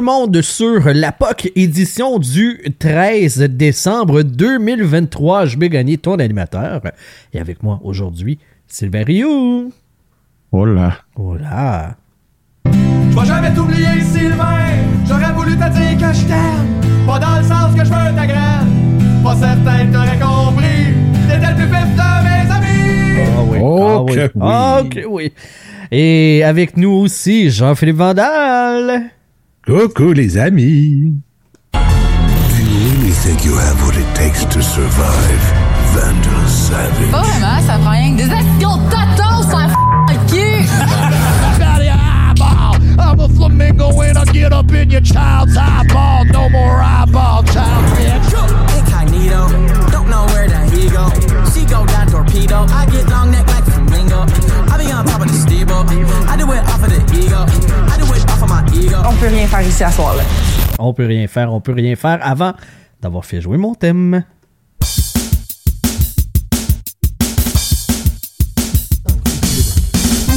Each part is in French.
tout le monde sur la POC édition du 13 décembre 2023. Je vais gagner ton animateur. Et avec moi aujourd'hui, Sylvain Rioux. Hola. Hola. Je vais jamais t'oublier, Sylvain. J'aurais voulu te dire que je t'aime. Pas dans le sens que je veux ta graine. Pas certain que t'aurais compris. T'étais le plus vif de mes amis. Ah oui. Oh ah, oui. oui. Ah, ok, oui. Et avec nous aussi, Jean-Philippe Vandal. Coucou les amis. Do you really think you have what it takes to survive? Vandal Savage. Pas vraiment, ça prend rien que des actions de tatos, ça le cul! Out your eyeball. I'm a flamingo and I get up in your child's eyeball. No more eyeball, child bitch. Incognito, don't know where the he go. She go down torpedo. I get long neck like flamingo. I be on top of the steeple. I do it off of the ego. On peut rien faire ici à soir là. On peut rien faire, on peut rien faire avant d'avoir fait jouer mon thème.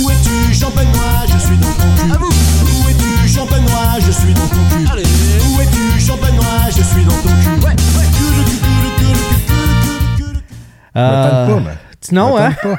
Où es-tu, champenois Je suis dans ton cul. Où es-tu, champenois Je suis dans ton cul. Où es-tu, champenois Je suis dans ton cul. Ouais, Euh, M'attends pas, man. non,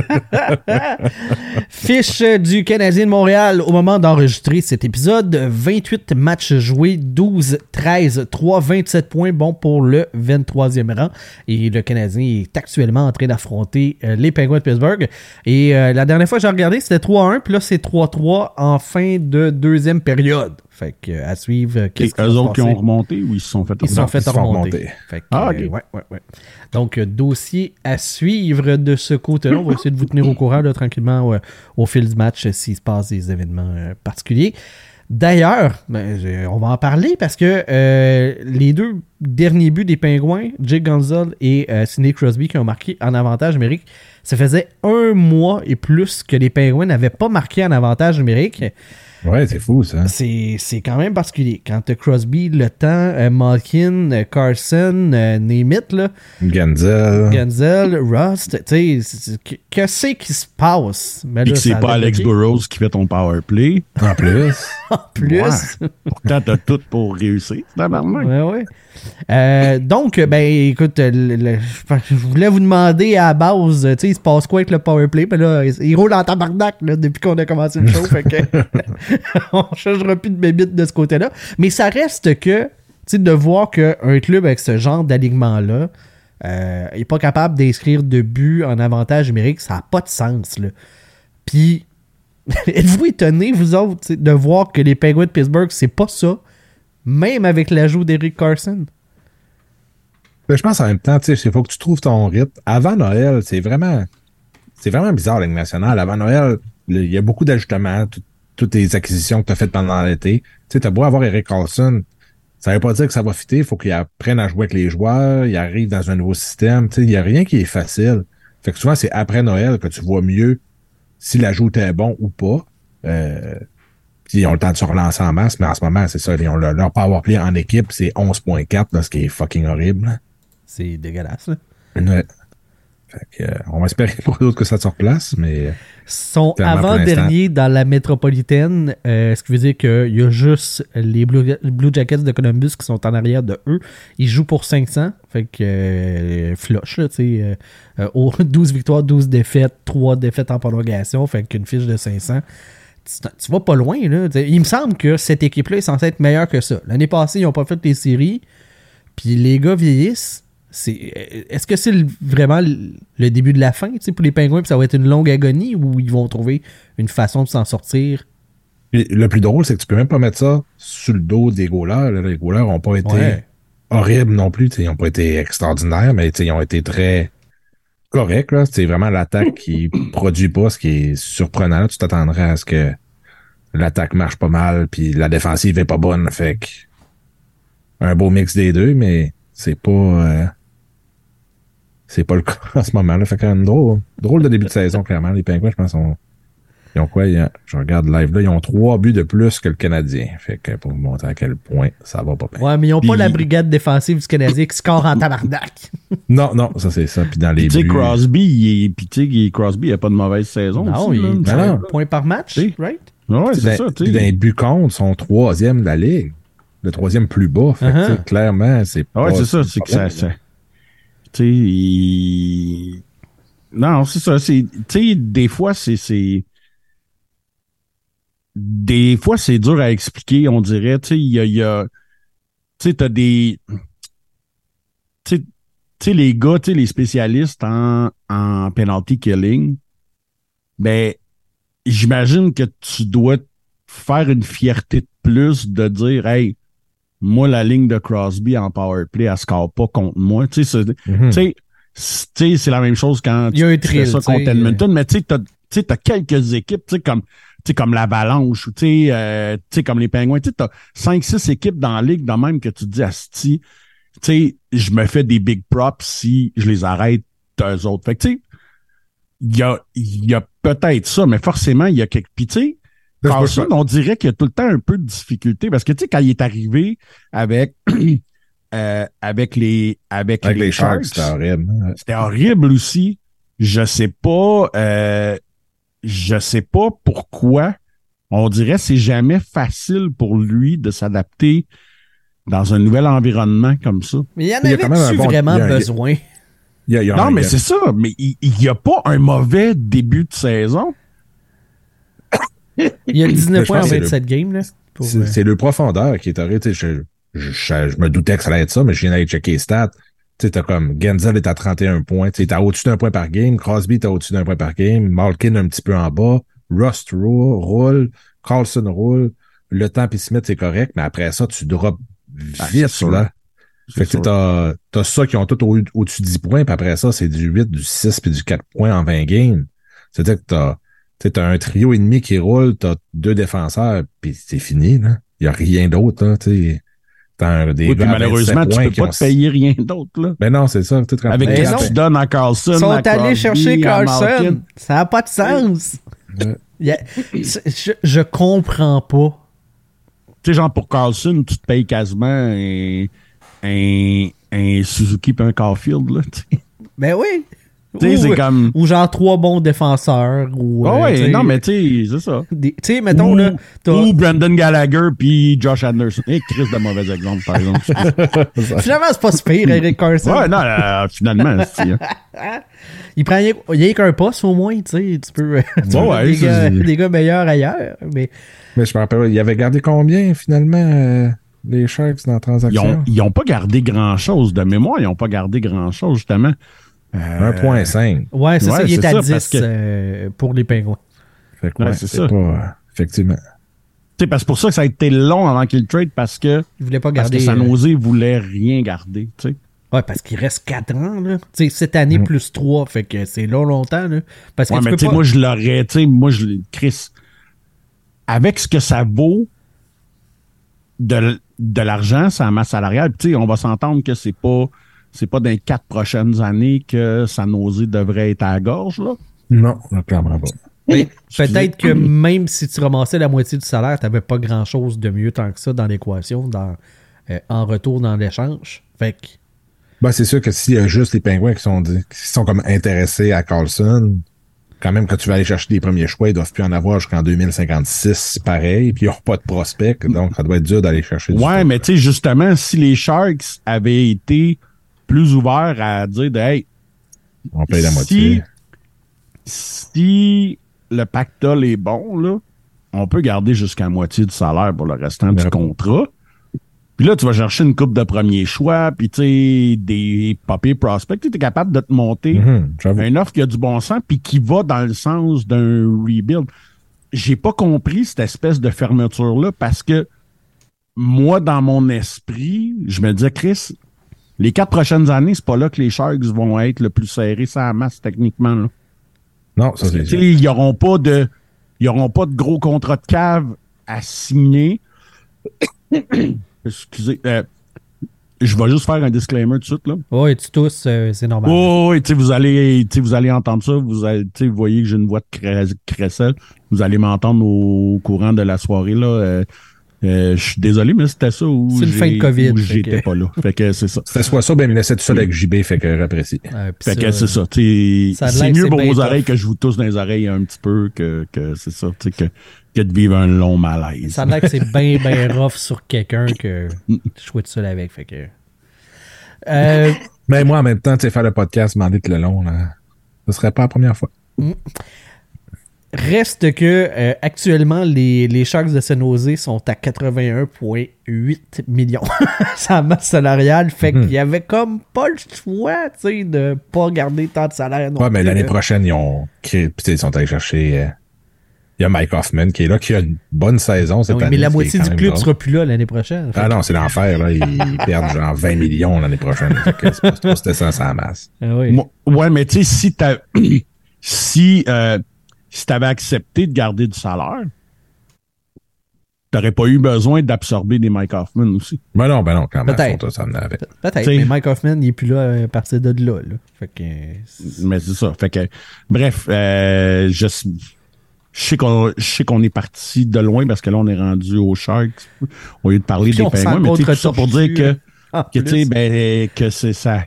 hein? Fiche du Canadien de Montréal au moment d'enregistrer cet épisode. 28 matchs joués, 12, 13, 3, 27 points, bon pour le 23e rang. Et le Canadien est actuellement en train d'affronter euh, les Penguins de Pittsburgh. Et euh, la dernière fois que j'ai regardé, c'était 3-1, puis là c'est 3-3 en fin de deuxième période. Fait que euh, à suivre. euh, Et qu'est-ce qui eux va se autres qui passer? ont remonté ou ils se sont fait Ils se sont fait ils se sont remonter. Fait que, Ah, euh, ok. ouais, ouais, ouais. Donc, dossier à suivre de ce côté-là. On va essayer de vous tenir au courant là, tranquillement euh, au fil du match euh, s'il se passe des événements euh, particuliers. D'ailleurs, ben, on va en parler parce que les deux derniers buts des Pingouins, Jake Gonzalez et Sidney Crosby qui ont marqué en avantage numérique, ça faisait un mois et plus que les Pingouins n'avaient pas marqué en avantage numérique. Ouais, c'est fou ça. C'est c'est quand même particulier. Quand t'as Crosby, Le Temps, euh, Malkin, euh, Carson, euh, Nemeth, là, Ganzel. Genzel, Rust, tu sais, c'est- c'est- que- qu'est-ce qui se passe? Mais Puis là, que c'est pas Alex. Burrows qui fait ton power play. En plus. En plus. Ouais. Pourtant, t'as tout pour réussir. tabarnak. Ouais, ouais. Euh, donc, ben, écoute, le- le- je voulais vous demander à la base, tu sais, il se passe quoi avec le powerplay? Ben là, il roule en tabarnak là, depuis qu'on a commencé le show, fait que on changera plus de bébite de ce côté-là. Mais ça reste que, de voir qu'un club avec ce genre d'alignement-là euh, est pas capable d'inscrire de buts en avantage numérique, ça n'a pas de sens. Puis, êtes-vous étonné, vous autres, de voir que les Penguins de Pittsburgh, c'est pas ça? Même avec l'ajout d'Eric Carson? Mais je pense en même temps, tu sais, il faut que tu trouves ton rythme. Avant Noël, c'est vraiment. C'est vraiment bizarre, la nationale. Avant Noël, il y a beaucoup d'ajustements, toutes les acquisitions que tu as faites pendant l'été. Tu sais, t'as beau avoir Eric Carlson, ça veut pas dire que ça va fitter. Il faut qu'il apprenne à jouer avec les joueurs, il arrive dans un nouveau système. Tu sais, il y a rien qui est facile. Fait que souvent, c'est après Noël que tu vois mieux si l'ajout est bon ou pas. Euh, puis ils ont le temps de se relancer en masse, mais en ce moment, c'est ça. Ils ont leur, leur powerplay en équipe, c'est 11.4, là, ce qui est fucking horrible. C'est dégueulasse. Là. Ouais. Fait que, euh, on va espérer pour d'autres que ça se replace, mais euh, Sont Clairement, pour avant-dernier dans la métropolitaine, euh, ce qui veut dire qu'il y a juste les Blue, Blue Jackets de Columbus qui sont en arrière de eux. Ils jouent pour 500, fait que euh, flush, là, tu sais, euh, euh, au- 12 victoires, 12 défaites, 3 défaites en prolongation, fait qu'une fiche de 500. Tu, tu vas pas loin, là. T'sais, Il me semble que cette équipe-là est censée être meilleure que ça. L'année passée, ils n'ont pas fait les séries, puis les gars vieillissent. C'est, est-ce que c'est vraiment le, début de la fin pour les pingouins, puis ça va être une longue agonie ou ils vont trouver une façon de s'en sortir? le plus drôle, c'est que tu peux même pas mettre ça sur le dos des goalers. Les goalers ont pas été Ouais. horribles non plus. Ils ont pas été extraordinaires, mais ils ont été très corrects. C'est vraiment l'attaque qui produit pas, ce qui est surprenant. là. Tu t'attendrais à ce que l'attaque marche pas mal, puis la défensive est pas bonne. Fait que un beau mix des deux, mais c'est pas euh, c'est pas le cas en ce moment. là Fait qu'un drôle, drôle de début de saison, clairement. Les Penguins, je pense, ont, ils ont quoi? Ils ont- je regarde live là, ils ont trois buts de plus que le Canadien. Fait que pour vous montrer à quel point ça va pas bien. Ouais, mais ils n'ont pas la brigade défensive du Canadien qui score en tabarnak. Non, non, ça c'est ça. Puis dans les buts. Crosby, il est, Crosby, il a pas de mauvaise saison. Non, aussi, il me un point par match, Si. right? Ouais, c'est ça, tu puis dans les buts contre, sont troisième de la ligue. Le troisième plus bas. Fait que, Uh-huh. clairement, c'est Ah pas. ouais, c'est ça, c'est que ça. Non, c'est ça. Tu sais, des fois, c'est. Des fois, c'est dur à expliquer, on dirait. Tu sais, il y a. Tu des. Tu sais- les gars, tu les spécialistes en, en penalty killing, ben, j'imagine que tu dois faire une fierté de plus de dire, hey, moi, la ligne de Crosby en power play, elle score pas contre moi. Tu sais, c'est- Mhm. la même chose quand Il y a un tu fais ça contre Edmonton, mais tu sais, t'as- quelques équipes, tu sais, comme, tu sais, comme l'Avalanche, ou tu sais, euh, tu sais, comme les Pingouins, tu sais, t'as 5-6 équipes dans la ligue, dans même que tu te dis, Asti, tu sais, je me fais des big props si je les arrête d'eux autres. Fait que, tu sais, il y a, il y a peut-être ça, mais forcément, il y a quelque, puis tu sais, Carlson, on dirait qu'il y a tout le temps un peu de difficulté parce que, tu sais, quand il est arrivé avec, euh, avec les, avec, Avec les Sharks, Sharks, c'était horrible. hein. c'était horrible aussi. Je sais pas, euh, je sais pas pourquoi. On dirait que c'est jamais facile pour lui de s'adapter dans un nouvel environnement comme ça. Mais il y en Il y a quand même avait-tu bon- vraiment il y a un- besoin? Il y a- il y a Non, mais il y a- c'est ça. Mais il n'y a pas un mauvais début de saison. Il y a Mais 19 je points en pense que c'est 27 games. Là, pour, C'est euh, c'est le profondeur qui est sais, Je, je, je, je me doutais que ça allait être ça, mais je viens d'aller checker les stats. Tu sais, t'as comme Genzel est à 31 points. Tu sais, t'as au-dessus d'un point par game. Crosby est au-dessus d'un point par game. Malkin un petit peu en bas. Rust roule, roule. Carlson roule. Le temps puis Smith, c'est correct, mais après ça, tu drops Ah, vite, là. Fait que t'as, t'as ça qui ont tout au- au-dessus de 10 points, puis après ça, c'est du 8, du 6, puis du 4 points en 20 games. C'est-à-dire que t'as, tu sais, t'as un trio et demi qui roule, t'as deux défenseurs, puis c'est fini, là. Il y a rien d'autre, là, tu sais. T'as un- des Oui, puis malheureusement, 27 tu points peux pas ont- te payer rien d'autre. Là. Ben non, c'est ça. tu Avec tu- qu'est-ce non. que tu donnes à Carlson, Ils sont à allés chercher Carlson. Ça n'a pas de sens. Je, je comprends pas. Tu sais, genre pour Carlson, tu te payes quasiment un, un, un Suzuki puis un Caulfield. Là, tu sais. Ben oui. Sais, Ou- c'est comme. Ou genre trois bons défenseurs. Ou, Ah euh, ouais, non, mais tu sais, c'est ça. des- Tu sais, mettons, ou, là, ou Brandon Gallagher puis Josh Anderson. Et Chris de mauvais exemple, par exemple. finalement, c'est pas si pire, Eric Carson. ouais, non, euh, finalement, c'est. Il prend rien il y a qu'un poste au moins, tu sais. Tu peux. tu Ouais, des, gars, des gars meilleurs ailleurs. Mais Mais je me rappelle, il avait gardé combien, finalement, euh, les Sharks dans la transaction? ils ont pas gardé grand-chose. De mémoire, ils ont pas gardé grand-chose, justement. Euh, 1.5. ouais, c'est Ouais, ça, il est, c'est à ça, 10 parce que- euh, pour les pingouins. Fait que, Ouais, ouais, c'est ça. pas, euh, effectivement. Tu sais, parce que c'est pour ça que ça a été long avant qu'il trade parce que, Il voulait pas parce garder. que San euh, voulait rien garder. Tu sais. Ouais, parce qu'il reste 4 ans, là. Tu sais, cette année Mm. plus 3, fait que c'est long, longtemps, là. Parce que Ouais, tu mais peux tu sais, pas... moi, je l'aurais, tu sais, moi, je l'ai- Chris, avec ce que ça vaut de, de l'argent, sa masse salariale, tu sais, on va s'entendre que c'est pas, c'est pas dans les quatre prochaines années que San Jose devrait être à la gorge, là? Non, clairement pas. Peut-être que même si tu ramassais la moitié du salaire, t'avais pas grand-chose de mieux tant que ça dans l'équation, dans, euh, en retour dans l'échange. Fait que... Ben, c'est sûr que s'il y a juste les pingouins qui sont, qui sont comme intéressés à Carlson, quand même, quand tu vas aller chercher des premiers choix, ils doivent plus en avoir jusqu'en 2056, pareil, puis ils n'ont pas de prospect, donc ça doit être dur d'aller chercher du Ouais, mais tu sais, justement, si les Sharks avaient été plus ouverts à dire, de, hey, On paye la si- moitié. si le pactole est bon, là, on peut garder jusqu'à la moitié du salaire pour le restant du contrat. Puis là, tu vas chercher une coupe de premier choix, puis tu sais, des papiers prospects. Tu es capable de te monter Mhm, j'avoue. un offre qui a du bon sens, puis qui va dans le sens d'un rebuild. J'ai pas compris cette espèce de fermeture-là parce que moi, dans mon esprit, je me disais, Chris, les quatre prochaines années, c'est pas là que les Sharks vont être le plus serrés sans masse techniquement. Là. Non, ça c'est Tu sûr. sais, Ils n'auront pas de. Ils auront pas de gros contrat de cave à signer. Excusez. euh, je vais juste faire un disclaimer tout de suite. Là. Ouais, tu tous, euh, c'est normal. Oh, oui, vous allez, tu sais, vous allez entendre ça. Vous, allez, tu sais, vous voyez que j'ai une voix de cré- crécelle. Vous allez m'entendre au courant de la soirée. Là. Euh, Euh, je suis désolé, mais c'était ça où j'étais que- pas là. Fait que c'est ça. C'était soit ça, ben, il me laissait tout seul avec JB, fait que j'apprécie. Fait que c'est ça. C'est mieux pour vos tough. oreilles que je vous tousse dans les oreilles un petit peu que, que c'est ça, tu sais, que, que de vivre un long malaise. Ça a l'air que c'est bien, bien rough sur quelqu'un que je suis tout seul avec. Fait que. Euh, Mais moi, en même temps, tu sais, faire le podcast, demander tout le long, là, ce serait pas la première fois. Reste que euh, actuellement, les, les Sharks de San Jose sont à 81,8 millions. sa masse salariale. Fait Mhm. qu'il y avait comme pas le choix, tu sais, de pas garder tant de salaire. non Ouais, mais l'année prochaine, ils ont ils sont allés chercher. euh, il y a Mike Hoffman qui est là, qui a une bonne saison cette Ah oui, année. mais la moitié du club drôle. sera plus là l'année prochaine. Ah non, c'est l'enfer, là. Ils perdent genre 20 millions l'année prochaine. Pas stressant, ça masse. Ah oui. Moi- Ouais, mais tu sais, si t'as, si, euh, si t'avais accepté de garder du salaire, t'aurais pas eu besoin d'absorber des Mike Hoffman aussi. Mais non, ben non, quand même. Peut-être. Peut-être, mais Mike Hoffman, il est plus là euh, à partir de là. là. Fait que. c'est- Mais c'est ça. Fait que, bref, euh, je, je sais qu'on, je sais qu'on est parti de loin parce que là, on est rendu aux Sharks au lieu de parler Puis des pingouins. Mais tu sais, tout ça pour dire que, en que tu ben, que c'est ça.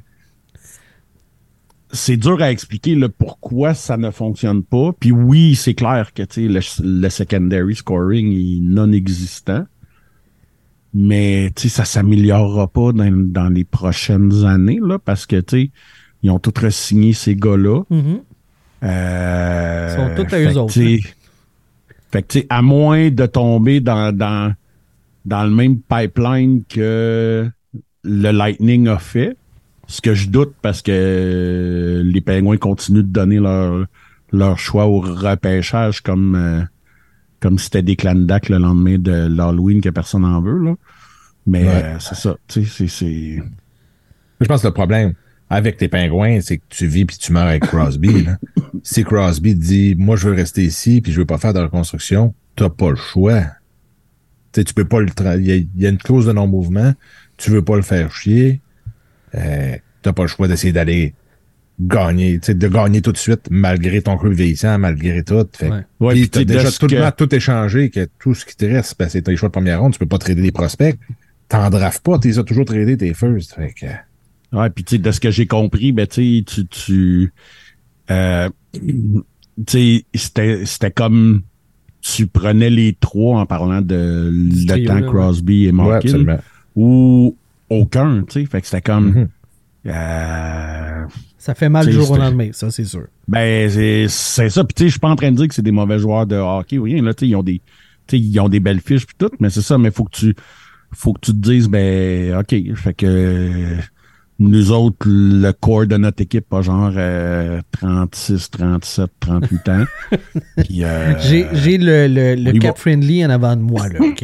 C'est dur à expliquer le pourquoi ça ne fonctionne pas. Puis oui, c'est clair que tu sais, le, le secondary scoring est non existant. Mais tu sais, ça s'améliorera pas dans, dans les prochaines années là, parce que ils ont tous re-signé ces gars-là. Mhm. Euh, Ils sont tous à eux autres, Fait que, tu sais, à moins de tomber dans, dans, dans le même pipeline que le Lightning a fait, ce que je doute parce que les Pingouins continuent de donner leur, leur choix au repêchage comme, euh, comme si c'était des clandacs le lendemain de l'Halloween que personne n'en veut, là. Mais Ouais. euh, c'est ça, tu sais, c'est- c'est... Je pense que le problème avec tes pingouins, c'est que tu vis puis tu meurs avec Crosby. là. Si Crosby dit Moi, je veux rester ici puis je veux pas faire de reconstruction, t'as pas le choix. Tu sais, tu peux pas le tra- Il y, y a une clause de non-mouvement, tu veux pas le faire chier. Euh, t'as pas le choix d'essayer d'aller gagner, tu sais, de gagner tout de suite malgré ton club vieillissant, malgré tout. Fait, Ouais. T'as déjà tout, que- tout échangé, que tout ce qui te reste, ben, c'est tes choix de première ronde, tu peux pas trader des prospects. T'en drafts pas, t'es toujours tradé tes first. Fait que, Ouais, puis tu sais, de ce que j'ai compris, ben tu tu tu euh, c'était c'était comme tu prenais les trois en parlant de le temps. Crosby et ouais, Malkin ou aucun, tu sais, fait que c'était comme Mhm. euh, Ça fait mal du sais, jour au lendemain, ça, c'est sûr. ben c'est c'est ça, puis tu sais, je suis pas en train de dire que c'est des mauvais joueurs de hockey ou rien là, tu sais, ils ont des tu sais, ils ont des belles fiches puis tout, mais c'est ça, mais faut que tu faut que tu te dises ben OK, fait que nous autres, le corps de notre équipe a genre euh, 36, 37, 38 ans. Euh, J'ai j'ai le, le, le cap va. friendly en avant de moi. Là, ok?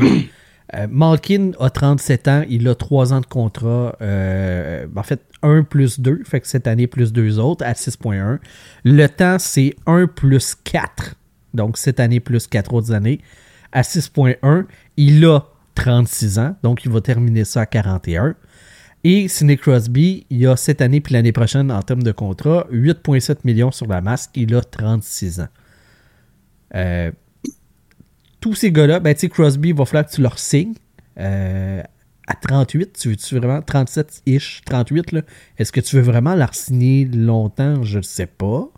Euh, Malkin a 37 ans, il a 3 ans de contrat. euh, en fait, 1 plus 2, fait que cette année plus 2 autres à 6.1. Le temps, c'est 1 plus 4, donc cette année plus 4 autres années à 6.1. Il a 36 ans, donc il va terminer ça à 41. Et Sidney Crosby, il a cette année puis l'année prochaine en termes de contrat, 8,7 millions sur la masque, il a 36 ans. Euh, tous ces gars-là, ben, tu sais, Crosby, il va falloir que tu leur signes. Euh, à 38, tu veux-tu vraiment 37-ish, 38, là? Est-ce que tu veux vraiment leur signer longtemps? Je ne sais pas.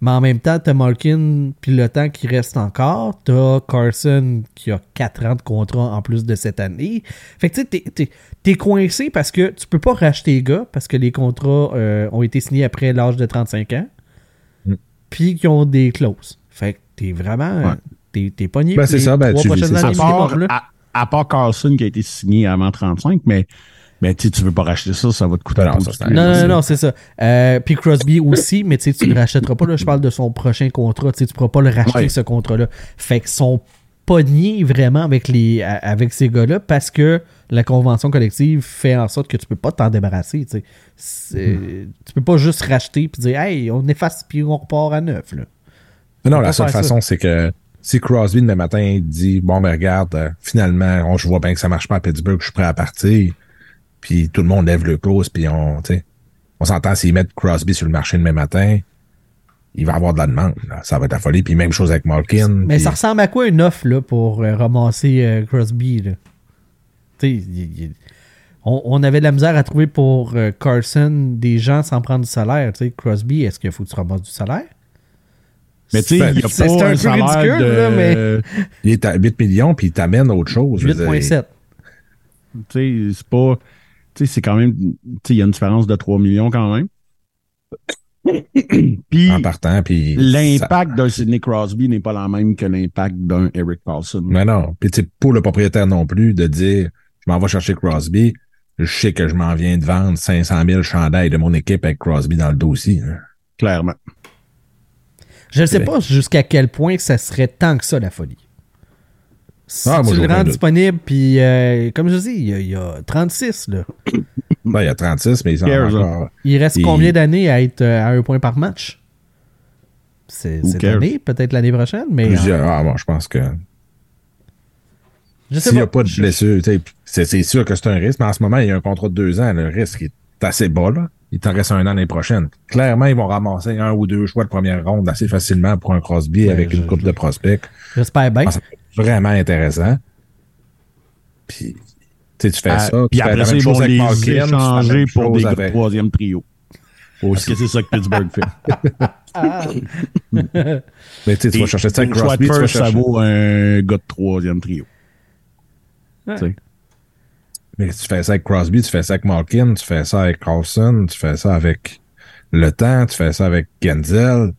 Mais en même temps, t'as Malkin, puis le temps qui reste encore. T'as Carson qui a 4 ans de contrat en plus de cette année. Fait que tu sais, t'es- t'es- t'es coincé parce que tu peux pas racheter les gars parce que les contrats euh, ont été signés après l'âge de 35 ans. Mm. Puis qui ont des clauses. Fait que t'es vraiment. Ouais. T'es, t'es pogné. Ben, c'est ça, ben, trois tu vis, ça. à années part, à, à part Carlson qui a été signé avant 35, mais, mais tu tu veux pas racheter ça, ça va te coûter Ben non, un plus. Non, non, non, c'est ça. Euh, puis Crosby aussi, mais tu sais, tu ne le rachèteras pas. Là, je parle de son prochain contrat. Tu tu pourras pas le racheter, Ouais. ce contrat-là. Fait que sont pognés vraiment avec, les, avec ces gars-là parce que la convention collective fait en sorte que tu peux pas t'en débarrasser. Tu sais. C'est- Tu peux pas juste racheter puis dire, hey, on efface puis on repart à neuf. Là. Non, On la seule façon, c'est que si Crosby, demain matin, dit Bon, ben regarde, euh, finalement, on, je vois bien que ça marche pas à Pittsburgh, je suis prêt à partir. Puis tout le monde lève le close, puis on, on s'entend s'ils mettent Crosby sur le marché demain matin. il va avoir de la demande. là. Ça va être la folie. Puis même chose avec Malkin. Mais puis- ça ressemble à quoi une offre là, pour euh, ramasser euh, Crosby? Là? Tu sais, il- il- on, on avait de la misère à trouver pour euh, Carson des gens sans prendre du salaire. Tu sais, Crosby, est-ce qu'il faut que tu ramasses du salaire? Mais tu sais, il n'y a C'est- pas c'est un un peu salaire ridicule, de... là, mais- Il est à 8 millions, puis il t'amène autre chose. je veux dire. 8.7. Tu sais, c'est pas... Tu sais, c'est quand même... Tu sais, il y a une différence de 3 millions quand même. Puis, En partant, puis... l'impact d'un Sidney Crosby n'est pas la même que l'impact d'un Eric Carlson. Mais non. Puis tu sais, pour le propriétaire non plus, de dire, je m'en vais chercher Crosby, je sais que je m'en viens de vendre 500 000 chandails de mon équipe avec Crosby dans le dossier. hein. Clairement. Je ne sais pas jusqu'à quel point ça serait tant que ça, la folie. Si Ah, moi, tu le rends disponible, puis euh, comme je dis, il y, a- il y a 36, là. Ben, il y a 36, mais ils sont cares, encore... Il reste Et- combien d'années à être euh, à un point par match? C'est cette cares? année, peut-être l'année prochaine, mais euh, Plusieurs. Ah, bon, je pense que s'il n'y a pas. de blessure, tu sais, c'est c'est sûr que c'est un risque, mais en ce moment, il y a un contrat de deux ans. Le risque est assez bas, là. Il t'en reste un an l'année prochaine. Clairement, ils vont ramasser un ou deux choix de première ronde assez facilement pour un Crosby Ouais, avec je- une coupe de prospects. J'espère bien. Ah, vraiment intéressant. Puis, tu sais, tu fais Ah, ça. Puis tu après la ça, même ils chose vont les Malkin, échanger pour des avec- troisième trio. Parce que c'est ça que Pittsburgh fait. Mais tu sais, tu vas chercher ça avec Crosby, tu vas first, ça chercher... vaut un gars de troisième trio. Ouais. Tu sais. Mais tu fais ça avec Crosby, tu fais ça avec Malkin, tu fais ça avec Carlson, tu fais ça avec Le Temps, tu fais ça avec Genzel,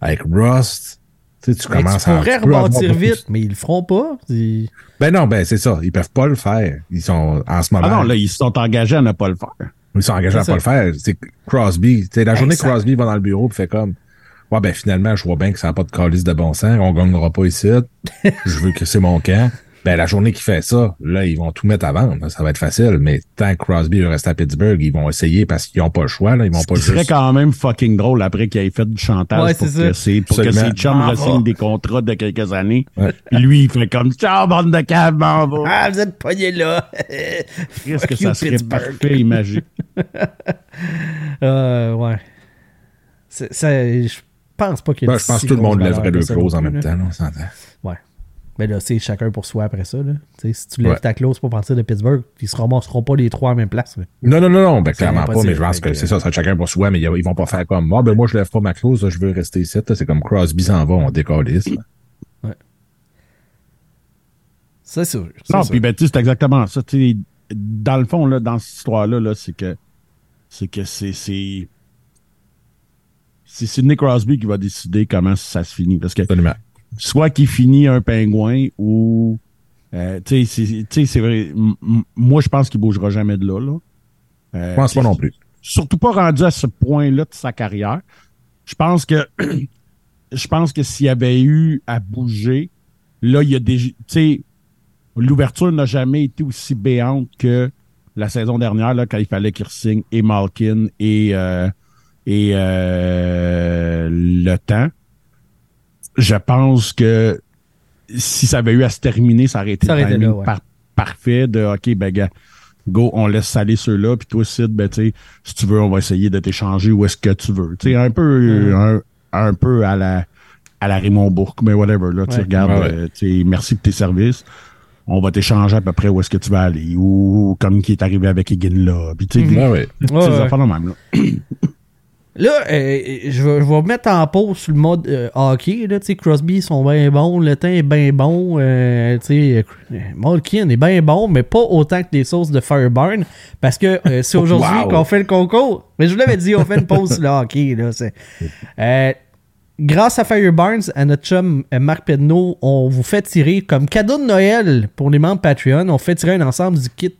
avec Rust. Tu sais, tu commences tu à... tu beaucoup- vite, mais ils le feront pas. Ils- Ben non, ben c'est ça. Ils peuvent pas le faire. Ils sont, en ce moment, Ah non, là, ils se sont engagés à ne pas le faire. ils sont engagés à C'est pas le faire. C'est Crosby. Sais, la journée. Crosby va dans le bureau et fait comme, ouais, ben finalement, je vois bien que ça n'a pas de calice de bon sens. On gagnera pas ici. je veux que c'est mon camp. Ben, la journée qu'il fait ça, là, ils vont tout mettre à vendre. Ça va être facile. Mais tant que Crosby reste à Pittsburgh, ils vont essayer parce qu'ils n'ont pas le choix. Là. Ils vont Ce pas qui serait juste... quand même fucking drôle après qu'il ait fait du chantage Ouais, pour, c'est que ça. ses, pour que ses chums Ah, des contrats de quelques années. Ouais. Puis lui, il fait comme Ciao, bande de câbles, m'en va. Ah, vous êtes pognés là. Qu'est-ce que ça serait Pittsburgh. parfait et magique. Euh, ouais. C'est- ça- je pense pas qu'il y ait Ben, de je pense si que tout le monde lèverait deux non en même temps. là, on s'entend. Ouais. Mais là, c'est chacun pour soi après ça. Là. Tu sais, si tu lèves Ouais. ta clause pour partir de Pittsburgh, ils se ramasseront pas les trois à la même place. là. Non, non, non, non, ben clairement pas, mais je pense que que- c'est ça, être chacun pour soi, mais ils, vont pas faire comme moi, ben moi je lève pas ma clause, là, je veux rester ici. C'est comme Crosby s'en va, on décalisse. là. C'est sûr. c'est Non, puis ben, tu sais, c'est exactement ça. Dans le fond, là, dans cette histoire-là, là, c'est que c'est que c'est c'est c'est Sidney Crosby qui va décider comment ça se finit. Parce que Absolument. Soit qu'il finit un pingouin ou euh, tu sais, c'est- vrai. Moi, je pense qu'il bougera jamais de là. là. Euh, Je pense pas non plus. surtout pas rendu à ce point-là de sa carrière. Je pense que je pense que s'il y avait eu à bouger, là, il y a des. Tu sais, l'ouverture n'a jamais été aussi béante que la saison dernière, là, quand il fallait qu'il signe et Malkin et, euh, et euh, le temps. Je pense que si ça avait eu à se terminer, ça aurait été Ça aurait le été timing là, ouais. par- parfait de OK, ben gars, go, on laisse saler ceux-là, puis toi, Sid, ben tu sais, si tu veux, on va essayer de t'échanger où est-ce que tu veux. Tu sais, un peu un, un peu à la à la Raymond Bourque, mais whatever, là, tu sais, Ouais. regarde, Ouais, ouais. euh, tu sais, merci pour tes services. On va t'échanger à peu près où est-ce que tu vas aller, ou comme qui est arrivé avec Egan là, puis tu sais, oui. des- Ouais, des ouais. affaires de même, là. Là, euh, je, vais, je vais mettre en pause sur le mode euh, hockey. Là, Crosby, sont bien bons. Le temps est bien bon. euh, euh, Malkin est bien bon, mais pas autant que les sauces de Fireburn. Parce que euh, c'est aujourd'hui Wow. qu'on fait le concours. Mais je vous l'avais dit, on fait une pause sur le hockey. Là, c'est- Euh, grâce à Fireburns, à notre chum euh, Marc Pedneau, on vous fait tirer comme cadeau de Noël pour les membres Patreon. On fait tirer un ensemble du kit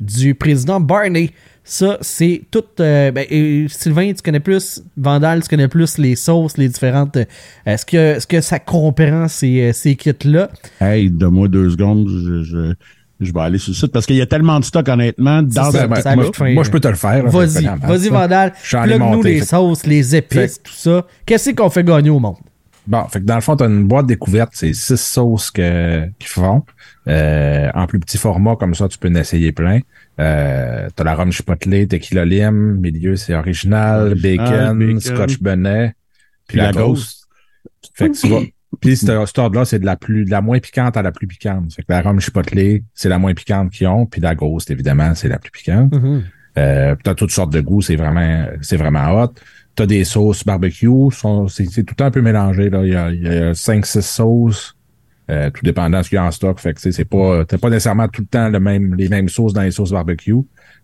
du président Barney. Ça, c'est tout. euh, ben, et Sylvain, tu connais plus. Vandal, tu connais plus les sauces, les différentes. euh, Est-ce que, est-ce que ça comprend ces, euh, ces kits-là? Hey, donne-moi deux secondes, je, je, je vais aller sur le site parce qu'il y a tellement de stock, honnêtement, dans ça, un ça moi, fin, je peux te le faire. Vas-y, vas-y. Vandal. Plug-nous les sauces, les épices, Fait- tout ça. Qu'est-ce qu'on fait gagner au monde? Bon, fait que dans le fond, tu as une boîte découverte, c'est six sauces que, qu'ils font. Euh, en plus petit format, comme ça, tu peux en essayer plein. Euh, t'as la rhum chipotle, tequila lime, milieu c'est original, Original, bacon, bacon. scotch bonnet. puis la, Ghost. Fait que tu vas. Puis cette, cette ordre-là, c'est de la plus de la moins piquante à la plus piquante. Fait que la rhum chipotlée, c'est la moins piquante qu'ils ont, puis la Ghost, évidemment, c'est la plus piquante. Mhm. Euh, t'as toutes sortes de goûts, c'est vraiment, c'est vraiment hot. T'as des sauces barbecue, sont- c'est, c'est tout le temps un peu mélangé, là. Il y a, il y a 5-6 sauces, euh, tout dépendant de ce qu'il y a en stock. Fait que, c'est pas, t'as pas nécessairement tout le temps le même, les mêmes sauces dans les sauces barbecue,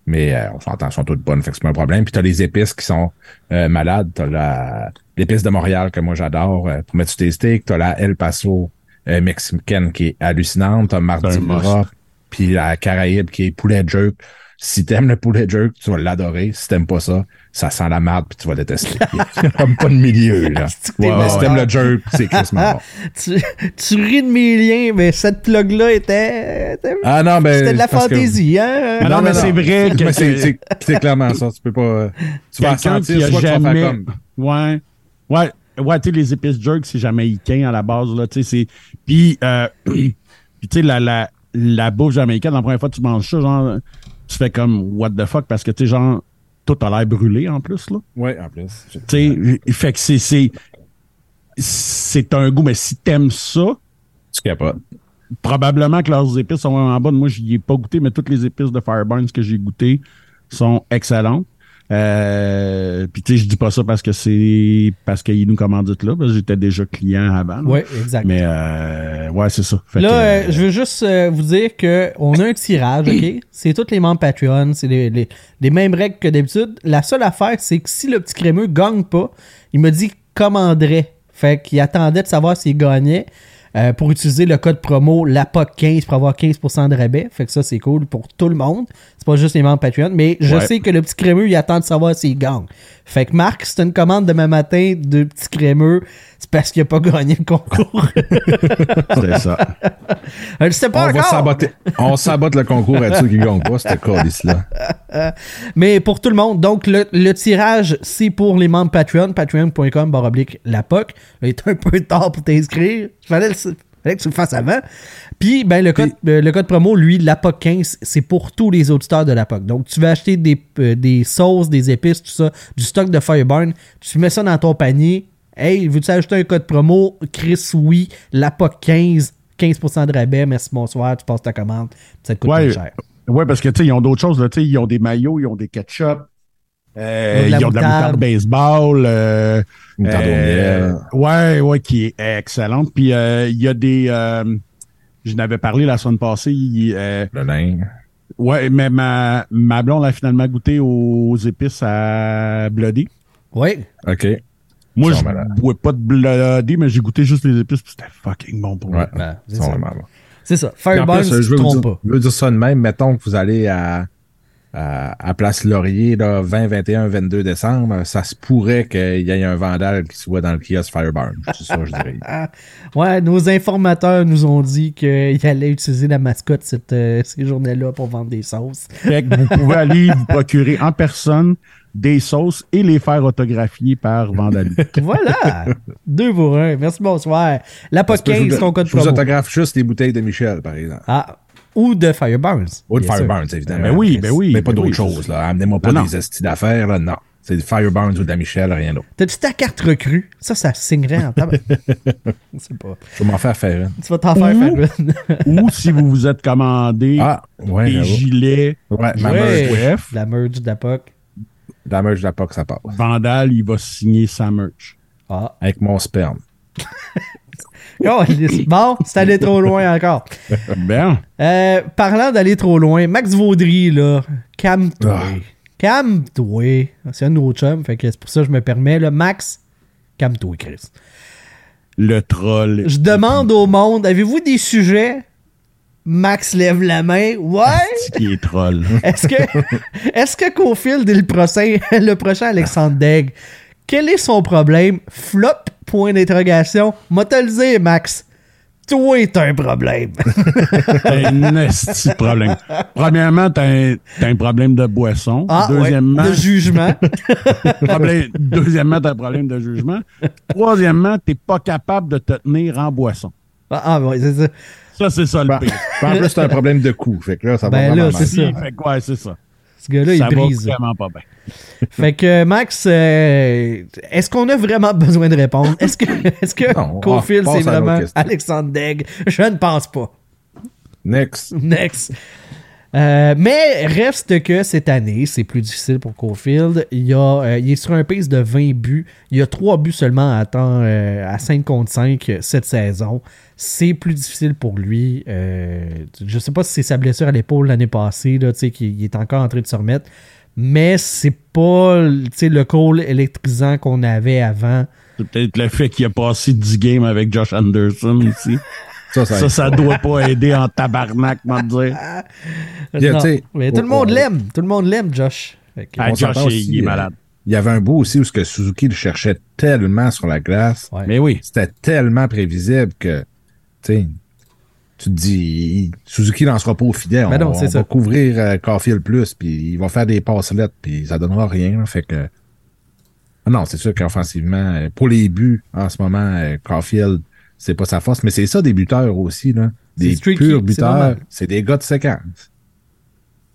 mais euh, on s'entend, sont toutes bonnes, fait que c'est pas un problème. Puis t'as les épices qui sont euh, malades. T'as la, l'épice de Montréal que moi j'adore euh, pour mettre sur tes steaks. T'as la El Paso euh, mexicaine qui est hallucinante. T'as Mardi. Gras, puis la Caraïbe qui est poulet jerk. Si t'aimes le poulet jerk, tu vas l'adorer. Si t'aimes pas ça, ça sent la merde puis tu vas détester. Comme pas de milieu, là. Ouais, bon. si t'aimes le jerk, c'est quasiment bon. tu, tu ris de mes liens, mais cette plug-là était. était- Ah non, ben. C'était de la que- fantaisie, hein? Ah non, mais c'est vrai que- Mais c'est- c'est c'est clairement ça. Tu peux pas. euh, Tu vas sentir soit tu vas jamais... faire comme. Ouais. Ouais. Ouais, tu sais, les épices jerk, c'est jamaïcain à la base, là, tu sais, c'est... Puis, euh, puis tu sais, la, la, la bouffe jamaïcaine, la première fois que tu manges ça, genre, tu fais comme, what the fuck, parce que, tu sais, genre, tout a l'air brûlé, en plus, là. Ouais, en plus. Tu sais, fait que c'est... c'est c'est un goût, mais si t'aimes ça, Tu capotes. probablement que leurs épices sont vraiment bonnes. Moi, je n'y ai pas goûté, mais toutes les épices de Fireburns que j'ai goûtées sont excellentes. Euh, puis tu sais, je dis pas ça parce que c'est parce qu'ils nous commanditent là, parce que j'étais déjà client avant. Oui, exact. Mais euh, ouais, c'est ça. Fait Là, que, euh, je veux juste euh, vous dire que on a un tirage, OK? C'est tous les membres Patreon, c'est les, les- les mêmes règles que d'habitude. La seule affaire, c'est que si le petit crémeux gagne pas, il me dit qu'il commanderait. Fait qu'il attendait de savoir s'il gagnait euh, pour utiliser le code promo LAPOC15 pour avoir 15% de rabais. Fait que ça, c'est cool pour tout le monde. C'est pas juste les membres Patreon. Mais je Ouais. sais que le petit crémeux, il attend de savoir s'il gagne. Fait que Marc, c'est une commande demain matin de petit crémeux. C'est parce qu'il a pas gagné le concours. c'est ça. Je sais On pas va encore. saboter. On sabote le concours à ceux qui gagnent pas, cette calice-là. Mais pour tout le monde, donc le, le tirage, c'est pour les membres Patreon, patreon.com baroblique la POC. Il est un peu tard pour t'inscrire. Fallait, le- fallait que tu le fasses avant. Puis, ben, le code, euh, le code promo, lui, la POC 15, c'est pour tous les auditeurs de la POC. Donc, tu vas acheter des, euh, des sauces, des épices, tout ça, du stock de Fireburn. Tu mets ça dans ton panier. Hey, veux-tu ajouter un code promo? Chris, oui, la POC 15, 15% de rabais, merci, bonsoir, tu passes ta commande. Ça te coûte Ouais, pas cher. ouais, parce que tu sais, ils ont d'autres choses. Là, tu sais, ils ont des maillots, ils ont des ketchup, euh, Ils ont de la moutarde. baseball. Euh, Moutarde au euh, miel. Ouais, ouais, qui est excellente. Puis euh, il y a des. euh, je n'avais parlé la semaine passée. euh, Le nain. ouais, mais ma, ma blonde a finalement goûté aux épices à Bloody. Oui. OK. Moi, je malades. bois pas de Bloody, mais j'ai goûté juste les épices, puis c'était fucking bon pour Ouais. moi. Ben, c'est ça. tu je trompes dire, pas. je veux dire ça de même. Mettons que vous allez à, à, à Place Laurier, là, 20, 21, 22 décembre, ça se pourrait qu'il y ait un vandale qui soit dans le kiosque Fireburn. C'est ça, je dirais. Ouais, nos informateurs nous ont dit qu'ils allaient utiliser la mascotte cette, euh, ces journées-là pour vendre des sauces. Fait que vous pouvez aller vous procurer en personne des sauces et les faire autographier par Vandali. Voilà! Deux pour un. Merci, bonsoir. La 15, ton code Je vous autographe juste les bouteilles de Michel, par exemple. Ah, ou de Fireburns. Ou de. Fireburns, évidemment. Ben oui, ben oui. Mais pas d'autre oui. chose, là. Amenez-moi pas non. des estis d'affaires, là. Non. C'est du Fireburns ou de la Michel, rien d'autre. T'as-tu ta carte recrue? Ça, ça signerait en temps. Je sais pas. Je vais m'en faire faire une. Tu vas t'en faire faire une. Ou si vous vous êtes commandé Ah, ouais, des gilets Ouais, ma Ouais. merch. WF, La merge de la POC. La merch de la POC, ça passe. Vandal, il va signer sa merch. Ah. Avec mon sperme. Oh, bon, c'est allé trop loin encore. Ben, Euh, parlant d'aller trop loin, Max Vaudry, là, calme-toi. Ah. Calme-toi. C'est un nos chums, fait que c'est pour ça que je me permets, là. Max, calme-toi, Chris. le troll. Je demande au monde, avez-vous des sujets? Max lève la main. Ouais? C'est qui est troll. Est-ce que, est-ce que Cofield est le prochain, le prochain Alexandre Degg? Quel est son problème? Flop? Point d'interrogation. M'a te le dire, Max. Toi, t'as un problème. T'as un esti problème. Premièrement, t'as un, t'as un problème de boisson. Ah, ouais, Deuxièmement, de jugement. problème, deuxièmement, t'as un problème de jugement. Troisièmement, t'es pas capable de te tenir en boisson. Ah, ah, ouais, c'est ça. Ça, c'est ça le Ben, pire. en plus, c'est un problème de coût. Fait que là, ça va Ben là, c'est ça. Fait que, ouais, c'est ça. Ce gars-là, il ça va brise. vraiment pas bien. Fait que, Max, euh, est-ce qu'on a vraiment besoin de répondre? Est-ce que, est-ce que Non, Cofield, passe c'est vraiment. Alexandre Degg? Je ne pense pas. Next. Next. Euh, mais reste que cette année, c'est plus difficile pour Cofield. Il, a, euh, il est sur un pace de 20 buts. Il a 3 buts seulement à, temps, euh, à 5 contre 5 cette saison. C'est plus difficile pour lui. Euh, je sais pas si c'est sa blessure à l'épaule l'année passée, là, tu sais, qu'il il est encore en train de se remettre. Mais c'est pas tu sais, le call électrisant qu'on avait avant. C'est peut-être le fait qu'il a passé 10 games avec Josh Anderson ici. Ça, ça, Ça, ça doit pas aider en tabarnak, m'en dire. Yeah, Non. Mais tout le on- monde on- l'aime. Tout le monde l'aime, Josh. Ah, Josh, il- est euh, malade. Il y avait un bout aussi où ce que Suzuki le cherchait tellement sur la glace. Ouais. Mais oui. C'était tellement prévisible que, tu sais, tu te dis, Suzuki lancera pas au filet. Ben on non, on ça. va couvrir euh, Caulfield plus, puis il va faire des passelettes, puis ça donnera rien. là. fait que, Ah non, c'est sûr qu'offensivement, euh, pour les buts, en ce moment, euh, Caulfield, c'est pas sa force, mais c'est ça des buteurs aussi, là. Des streaky, purs buteurs, c'est des gars de séquence.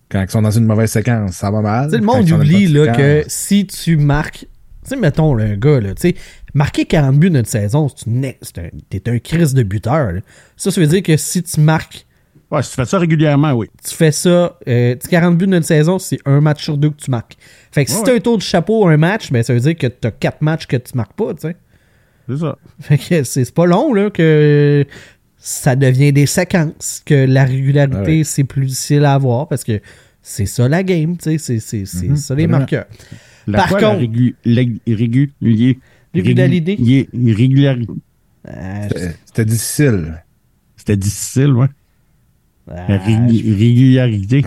Quand ils sont dans une mauvaise séquence, ça va mal. Tu sais, le monde oublie là, que si tu marques. Tu sais, mettons, là, un gars, là, tu sais, marquer 40 buts notre saison, c'est un- t'es un crise de buteur. là. Ça, ça veut dire que si tu marques, Ouais, si tu fais ça régulièrement, oui. tu fais ça, euh, tu- 40 buts notre saison, c'est un match sur deux que tu marques. Fait que si Ouais, t'as un tour de chapeau un match, ben, ça veut dire que t'as 4 matchs que tu marques pas, tu sais. C'est ça. Fait que c'est c'est pas long, là, que ça devient des séquences, que la régularité, Ouais. c'est plus difficile à avoir parce que c'est ça la game, tu sais, c'est- c'est c'est ça les vraiment. marqueurs. La Par quoi, contre- la régu- la- régulier- Régularité. Euh, C'était difficile. C'était difficile, ouais. ah, La régularité.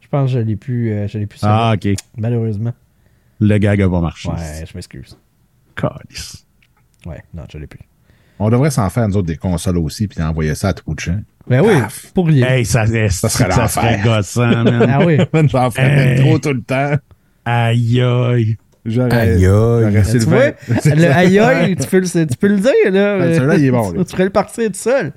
je pense que je l'ai plus, euh, je l'ai plus Ah, OK. malheureusement. Le gag a pas marché. Ouais, je m'excuse. Calice. Ouais, non, je l'ai plus. On devrait s'en faire, nous autres, des consoles aussi, puis envoyer ça à tout bout de champ. Ben oui, Paf. pour rien. Hey, ça, ça, serait ça serait l'enfer. gossant, man. Ah oui. J'en ferais Hey. trop tout le temps. Aïe, aïe. J'aurais, Aïe, aïe. Ben, tu Sylvain. vois, le aïe aïe, tu peux le, tu peux le dire, là. Ben, celui-là, il est bon, Tu, tu ferais le partir tout seul.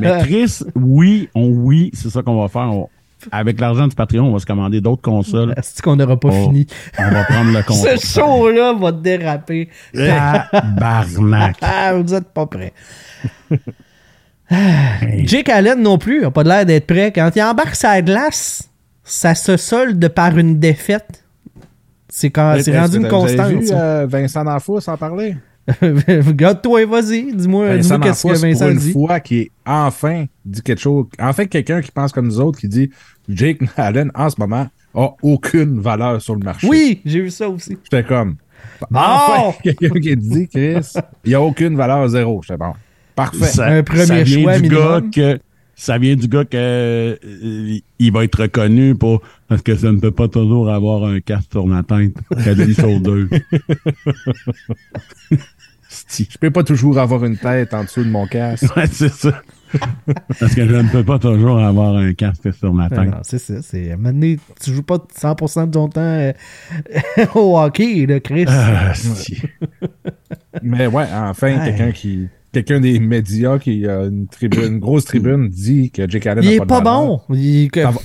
Mais Chris, oui, on, oui, c'est ça qu'on va faire. On- avec l'argent du Patreon, on va se commander d'autres consoles. C'est qu'on n'aura pas Oh. fini? On va prendre le Ce show-là va déraper. Tabarnak. Ah, vous êtes pas prêts. Jake Allen non plus, a pas l'air d'être prêt. Quand il embarque sa glace, ça se solde par une défaite. C'est quand c'est rendu une constante. vu euh, Vincent D'Anfous en parler? Regarde-toi, vas-y. Dis-moi Vincent dis qu'est-ce que Vincent pour une dit. fois, qui est enfin dit quelque chose. Enfin, quelqu'un qui pense comme nous autres, qui dit Jake Allen, en ce moment, a aucune valeur sur le marché. Oui, j'ai vu ça aussi. J'étais comme. Bon! Enfin, quelqu'un qui dit, Chris, il n'y a aucune valeur zéro. J'étais bon. Parfait. Ça, Un premier ça vient choix du minimum. gars que ça vient du gars que euh, il va être reconnu pour parce que ça ne peut pas toujours avoir un casque sur ma tête qu'à une chose Je peux pas toujours avoir une tête en dessous de mon casque. Ouais, c'est ça. Parce que je ne peux pas toujours avoir un casque sur ma Ah tête. non, c'est ça. C'est, à un moment donné, tu joues pas 100% de ton temps euh, au hockey, là, Chris. Ah, si. Mais ouais, enfin, Ouais. quelqu'un qui. Quelqu'un des médias qui a une, tribune, une grosse tribune dit que Jake Allen il n'a est pas, de pas bon. Il- Ça va,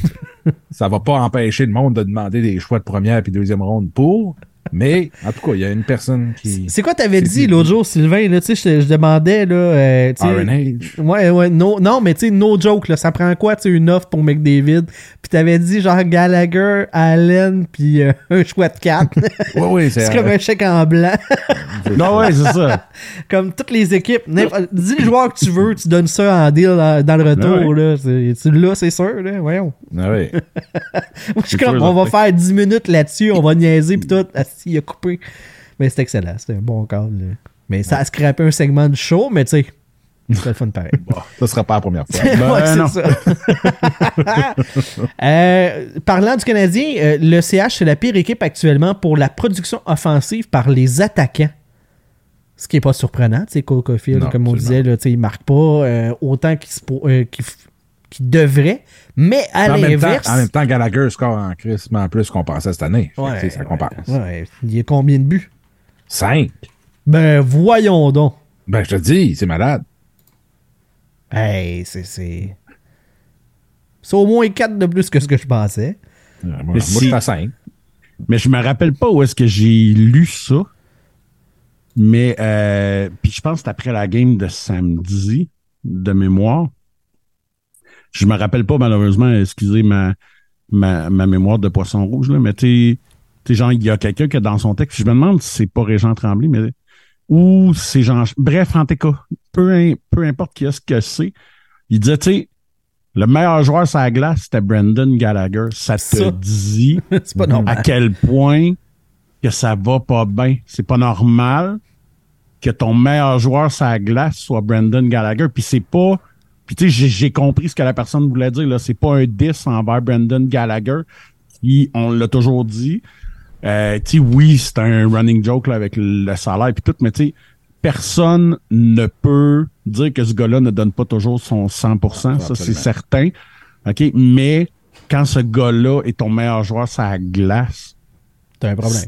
ça va pas empêcher le monde de demander des choix de première puis deuxième ronde pour. Mais, en tout cas, il y a une personne qui. C'est quoi t'avais dit l'autre jour, Sylvain? Là, je, je demandais, là, euh, tu sais, RNH. Ouais, ouais, no, non, mais tu sais, no joke, là, ça prend quoi, tu sais, une offre pour McDavid? Puis t'avais dit, genre, Gallagher, Allen, puis euh, un choix de 4. Oui, oui, c'est c'est. comme un chèque en blanc. Non, ouais, c'est ça. comme toutes les équipes. Dis le joueur que tu veux, tu donnes ça en deal dans, dans le retour, Ouais. là. C'est- Tu l'as, c'est sûr, là. Voyons. Ah. Moi, je suis comme, on va faire 10 minutes là-dessus, on va niaiser, puis tout. Il a coupé. Mais c'est excellent, c'était un bon là. Mais ça a scrappé un segment du show, mais tu sais, c'est le fun pareil. Ça sera pas la première fois. Ben, Ouais, c'est non. ça. Euh, parlant du Canadien, euh, le CH, c'est la pire équipe actuellement pour la production offensive par les attaquants. Ce qui n'est pas surprenant, tu sais, Cole Caulfield, Non, comme on absolument. disait, là, tu sais, il marque pas euh, autant qu'il se qu'il devrait. Mais à l'inverse. en même temps, Gallagher score en Chris, mais en plus qu'on pensait cette année. Ouais, ça compense. ouais, il y a combien de buts? Cinq. Ben, voyons donc. Ben, je te dis, c'est malade. Hey, c'est. C'est au moins 4 de plus que ce que je pensais. Moi, Mais moi, si- je suis à 5. Mais je me rappelle pas où est-ce que j'ai lu ça. Mais euh, puis je pense que c'est après la game de samedi de mémoire. Je me rappelle pas malheureusement, excusez ma ma, ma mémoire de poisson rouge là, mais tu sais genre il y a quelqu'un qui dans son texte, je me demande si c'est pas Régent Tremblay mais ou c'est Jean bref en tout cas, peu peu importe qui est ce que c'est, il disait tu sais le meilleur joueur sur la glace c'était Brandon Gallagher, ça te dit pas à quel point que ça va pas bien. C'est pas normal que ton meilleur joueur sur la glace soit Brandon Gallagher. Puis c'est pas. Puis tu sais, j'ai- compris ce que la personne voulait dire. là. C'est pas un 10 envers Brandon Gallagher. Qui, on l'a toujours dit. Euh, tu sais, oui, c'est un running joke là, avec le salaire et tout, mais tu sais, personne ne peut dire que ce gars-là ne donne pas toujours son 100%. ça, c'est certain. OK? Mais quand ce gars-là est ton meilleur joueur la glace, T'as un problème.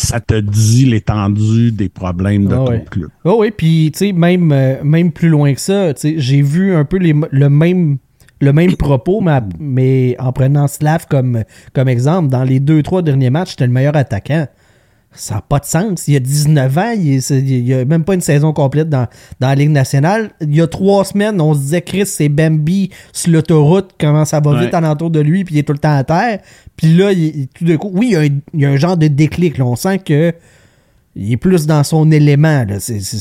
Ça te dit l'étendue des problèmes de Ah ton ouais. club. Oh oui, puis tu sais, même, euh, même plus loin que ça, j'ai vu un peu les, le même le même propos, mais, mais en prenant Slav comme, comme exemple, dans les deux, trois derniers matchs, c'était le meilleur attaquant. Ça n'a pas de sens. Il y a 19 ans, il n'y a même pas une saison complète dans, dans la Ligue nationale. Il y a trois semaines, on se disait Chris, c'est Bambi sur l'autoroute, comment ça va Ouais. vite alentour de lui, puis il est tout le temps à terre. Puis là, il- tout d'un coup, oui, il y, a un, il y a un genre de déclic. là. On sent que il est plus dans son élément. Là.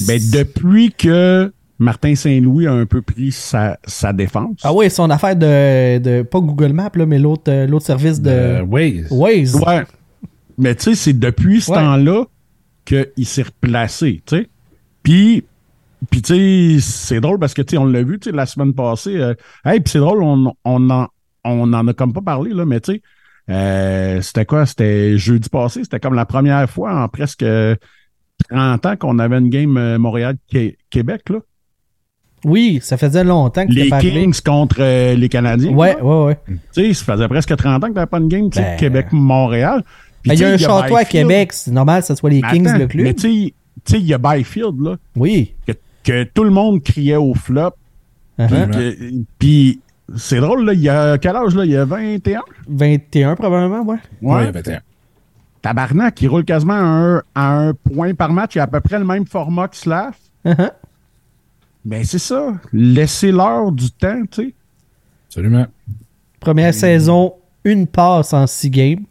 Ben, depuis que Martin Saint-Louis a un peu pris sa, sa défense. Ah oui, son affaire de, de pas Google Maps, là, mais l'autre, euh, l'autre service de Euh, Waze. Waze. Ouais. Mais tu sais, c'est depuis ce Ouais. temps-là qu'il s'est replacé, tu sais. Puis, puis tu sais, c'est drôle parce que, tu sais, on l'a vu, tu sais, la semaine passée. euh, hey, puis c'est drôle, on, on, en, on en a comme pas parlé, là, mais tu sais, euh, c'était quoi? C'était jeudi passé, c'était comme la première fois en presque 30 ans qu'on avait une game euh, Montréal-Québec, là. Oui, ça faisait longtemps que Les. Kings contre euh, les Canadiens. Ouais, là. ouais, ouais. Tu sais, ça faisait presque 30 ans que t'avais pas une game, tu sais, Ben, Québec-Montréal. Ben, Il y a un château à. Québec, c'est normal que ce soit les Mais Kings, attends, le club. Mais tu sais, tu sais, il y a Byfield, là, Oui. que, que tout le monde criait au flop. Uh-huh. Puis, c'est drôle, là, il y a quel âge, là? Il y a 21? 21 probablement, ouais. Ouais, il y a 21. Tabarnak, il roule quasiment à un, à un point par match. Il a à peu près le même format que Slav. Uh-huh. Ben, c'est ça. Laissez-leur du temps, tu sais. Absolument. Première saison, une passe en 6 games.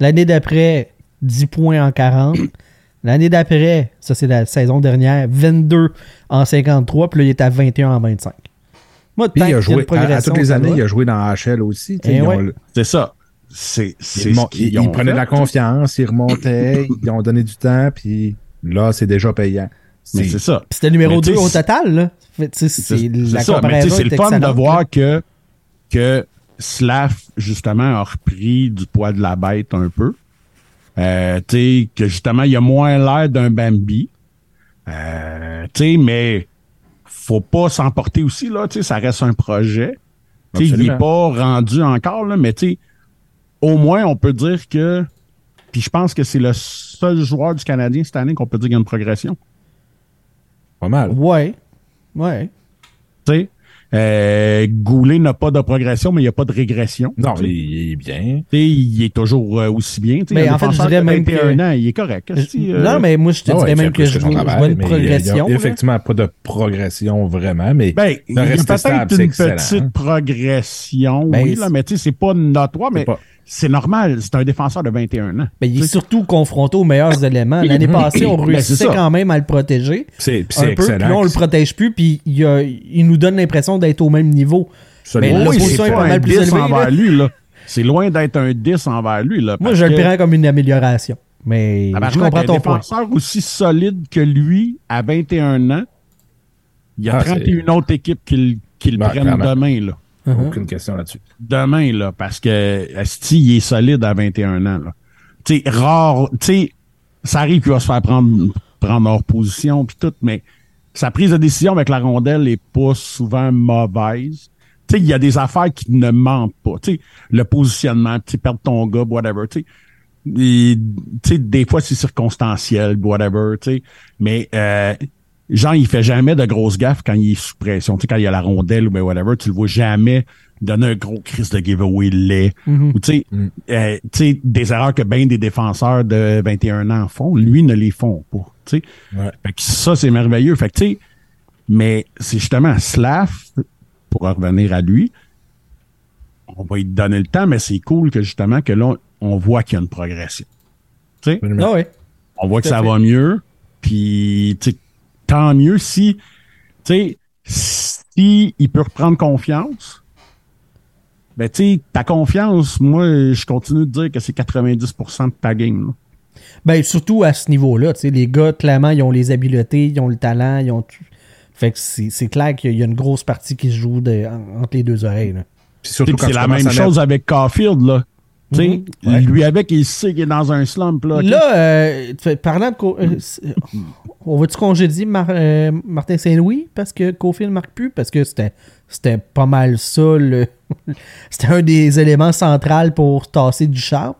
L'année d'après, 10 points en 40. L'année d'après, ça c'est la saison dernière, 22 en 53, puis là il est à 21 en 25. Moi, Puis il a joué, une à, toutes les années, il a joué dans HL aussi. Eh ont C'est ça. C'est c'est Ils, ce mon- qu'ils ils ont prenaient de la confiance, ils remontaient, ils ont donné du temps, puis là, c'est déjà payant. Mais c'est ça. Puis c'était numéro Mais tu 2 sais, au c'est- total, là. C'est C'est la c'est ça, mais c'est le fun de voir que Slav, justement, a repris du poids de la bête un peu. Euh, tu sais, que justement, il a moins l'air d'un Bambi. Euh, tu sais, mais faut pas s'emporter aussi, là. Tu sais, ça reste un projet. Tu sais, il Absolument. est pas rendu encore, là, mais tu sais, au moins, on peut dire que. Puis je pense que c'est le seul joueur du Canadien cette année qu'on peut dire qu'il y a une progression. Pas mal. Ouais. Ouais. Tu sais, euh, Goulet n'a pas de progression, mais il n'y a pas de régression. Non, il, il est bien. Tu sais, il est toujours euh, aussi bien. Mais en fait, je dirais même 21 que- ans, il est correct. esti, euh, non, mais moi, je te ouais, dirais même que plus je vois, travail, une mais il y a- progression. effectivement pas de progression vraiment, mais Ben, il y a peut-être stable, une c'est excellent, petite hein. Ben, progression, oui, là, mais tu sais, c'est pas notoire, mais pas- c'est normal. C'est un défenseur de 21 ans. Ben, il est surtout confronté aux meilleurs éléments. L'année passée, on Ben, réussissait quand même à le protéger. c'est un c'est peu, puis excellent. là, on le protège plus, puis il, a- il nous donne l'impression d'être au même niveau. Absolument. Mais oui, l'opposition c'est est pas pas un mal plus 10 élevée, envers là. lui, là. C'est loin d'être un 10 envers lui, là. Moi, je le prends comme une amélioration. Mais je comprends un ton point. défenseur aussi solide que lui, à 21 ans, il y a Ah, 31 autres équipes qui, le- qui le Ben, prennent demain, là. Uh-huh. Aucune question là-dessus. demain, là, parce que Asti, il est solide à 21 ans, là. Tu sais, rare, tu sais, ça arrive qu'il va se faire prendre, prendre hors position puis tout, mais sa prise de décision avec la rondelle est pas souvent mauvaise. Tu sais, il y a des affaires qui ne mentent pas. Tu sais, le positionnement, tu perdre ton gars, whatever, tu sais. Et, tu sais, des fois, c'est circonstanciel, whatever, tu sais. Mais, euh, genre, il fait jamais de grosses gaffes quand il est sous pression. Tu sais, quand il y a la rondelle ou ben whatever, tu le vois jamais donner un gros crise de giveaway laid. Mhm. Ou tu sais, euh, tu sais, des erreurs que bien des défenseurs de 21 ans font, lui ne les font pas. Tu sais. Ouais. Fait que ça, c'est merveilleux. Fait que, tu sais, mais c'est justement Slav, pour revenir à lui, on va lui donner le temps, mais c'est cool que justement que là, on voit qu'il y a une progression. Tu sais, Ah ouais. on voit que Tout ça fait. va mieux, puis tu sais, tant mieux si, tu sais, si il peut reprendre confiance, ben tu sais, ta confiance, moi, je continue de dire que c'est 90% de ta game. là. Ben, surtout à ce niveau-là, tu sais, les gars, clairement, ils ont les habiletés, ils ont le talent, ils ont tout. Fait que c'est c'est clair qu'il y a une grosse partie qui se joue de- en- entre les deux oreilles. là. Puis surtout Puis quand C'est la même mettre- chose avec Caulfield, là. Mhm. Ouais. lui avec, il sait qu'il est dans un slump, là. Là, euh, tu fais- parlant de. Co- euh, c'est- on va-tu congédier Mar- euh, Martin Saint-Louis parce que Cofield ne marque plus? Parce que c'était c'était pas mal ça. le- C'était un des éléments centraux pour tasser du charme.